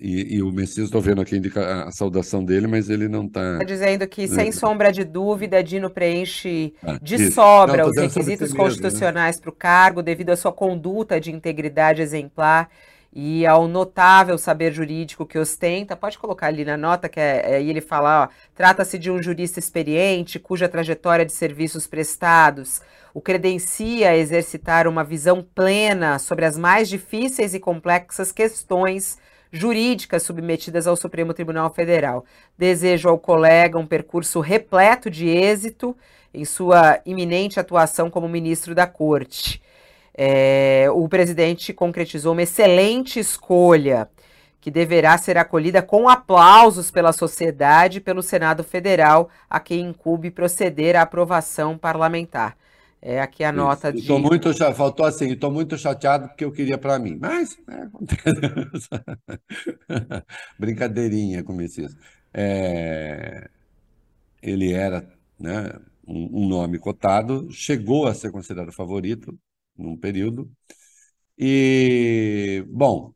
E, e, o Messias, estou vendo aqui indica a saudação dele, mas ele não está. Está dizendo que, sem sombra de dúvida, Dino preenche ah, de isso. sobra não, os requisitos constitucionais para o cargo, devido à sua conduta de integridade exemplar e ao notável saber jurídico que ostenta. Pode colocar ali na nota que é, é ele fala: trata-se de um jurista experiente, cuja trajetória de serviços prestados o credencia a exercitar uma visão plena sobre as mais difíceis e complexas questões jurídicas submetidas ao Supremo Tribunal Federal. Desejo ao colega um percurso repleto de êxito em sua iminente atuação como ministro da Corte. É, o presidente concretizou uma excelente escolha que deverá ser acolhida com aplausos pela sociedade e pelo Senado Federal, a quem incube proceder à aprovação parlamentar. É aqui a nota de. Estou muito faltou assim, estou muito chateado porque eu queria para mim, mas é, brincadeirinha com isso. É, ele era né, um, um, nome cotado, chegou a ser considerado favorito num período e bom,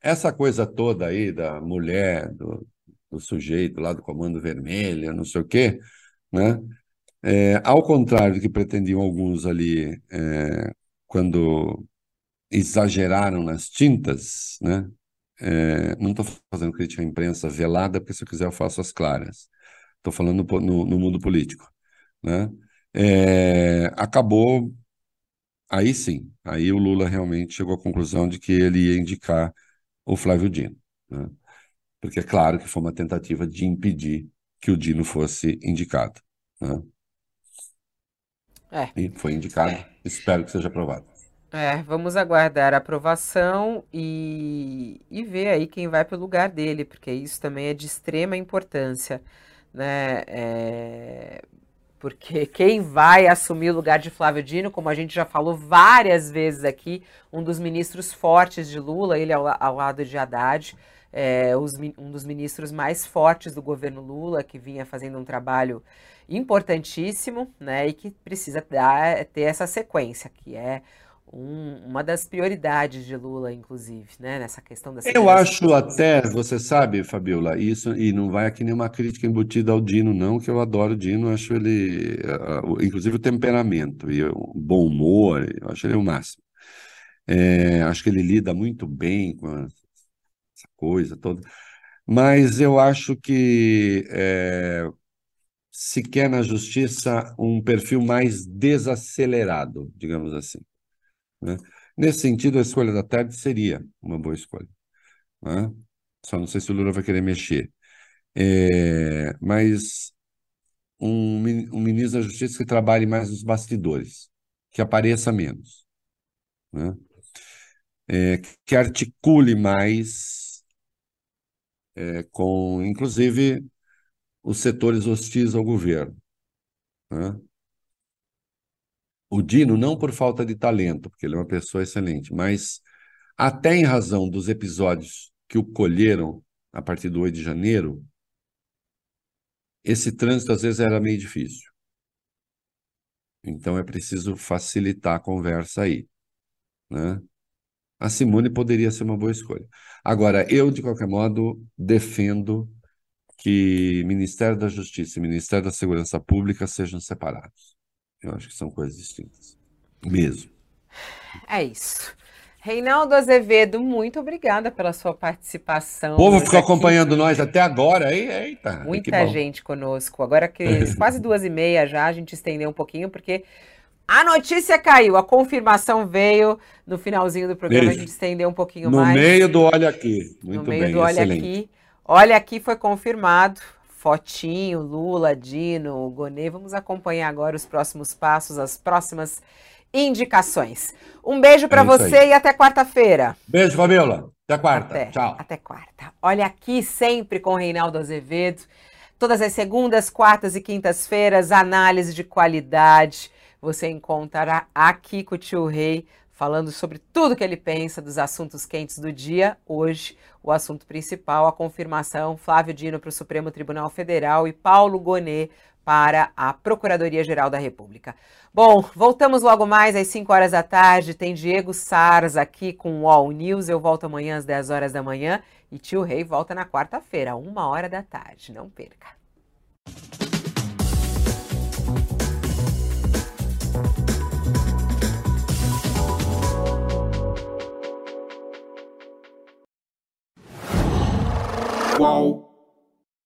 essa coisa toda aí da mulher, do, do sujeito lá do Comando Vermelho, não sei o quê, né? É, ao contrário do que pretendiam alguns ali é, quando exageraram nas tintas, né? É, não estou fazendo crítica à imprensa velada, porque se eu quiser eu faço as claras. Estou falando no, no, mundo político. Né? É, acabou, aí sim, aí o Lula realmente chegou à conclusão de que ele ia indicar o Flávio Dino. Né? Porque é claro que foi uma tentativa de impedir que o Dino fosse indicado. Né? É. E foi indicado. É. Espero que seja aprovado. É, vamos aguardar a aprovação e, e ver aí quem vai para o lugar dele, porque isso também é de extrema importância, né? É, porque quem vai assumir o lugar de Flávio Dino, como a gente já falou várias vezes aqui, um dos ministros fortes de Lula, ele ao, ao lado de Haddad, é, os, um dos ministros mais fortes do governo Lula, que vinha fazendo um trabalho importantíssimo, né, e que precisa dar, ter essa sequência, que é um, uma das prioridades de Lula, inclusive, né, nessa questão da Eu acho até, você sabe, Fabiola, isso, e não vai aqui nenhuma crítica embutida ao Dino, não, que eu adoro o Dino, acho ele, inclusive o temperamento e o bom humor, eu acho ele o máximo. É, acho que ele lida muito bem com essa coisa toda, mas eu acho que é, se quer na justiça um perfil mais desacelerado, digamos assim. Né? Nesse sentido, a escolha da tarde seria uma boa escolha. Né? Só não sei se o Lula vai querer mexer. É, mas um, um, ministro da Justiça que trabalhe mais nos bastidores, que apareça menos. Né? É, que articule mais é, com, inclusive, os setores hostis ao governo. Né? O Dino, não por falta de talento, porque ele é uma pessoa excelente, mas até em razão dos episódios que o colheram a partir do 8 de janeiro, esse trânsito às vezes era meio difícil. Então é preciso facilitar a conversa aí. Né? A Simone poderia ser uma boa escolha. Agora, eu, de qualquer modo, defendo que Ministério da Justiça e Ministério da Segurança Pública sejam separados. Eu acho que são coisas distintas. Mesmo. É isso. Reinaldo Azevedo, muito obrigada pela sua participação. O povo ficou aqui. acompanhando nós até agora, hein? Eita, Muita gente conosco. Agora que quase duas e meia já, a gente estendeu um pouquinho, porque a notícia caiu, a confirmação veio no finalzinho do programa, Isso. a gente estendeu um pouquinho no mais. No meio do Olha Aqui. Muito no meio bem, do Olha excelente. Aqui. Olha, aqui foi confirmado. Fotinho, Lula, Dino, Gonê. Vamos acompanhar agora os próximos passos, as próximas indicações. Um beijo para é você aí. e até quarta-feira. Beijo, Fabiola. Até quarta. Até, Tchau. Até quarta. Olha aqui sempre com o Reinaldo Azevedo. Todas as segundas, quartas e quintas-feiras, análise de qualidade. Você encontrará aqui com o tio Rei falando sobre tudo que ele pensa dos assuntos quentes do dia. Hoje, o assunto principal, a confirmação Flávio Dino para o Supremo Tribunal Federal e Paulo Gonet para a Procuradoria-Geral da República. Bom, voltamos logo mais às 5 horas da tarde. Tem Diego Sars aqui com o All News. Eu volto amanhã às 10 horas da manhã e Tio Rei volta na quarta-feira, uma hora da tarde. Não perca. Qual?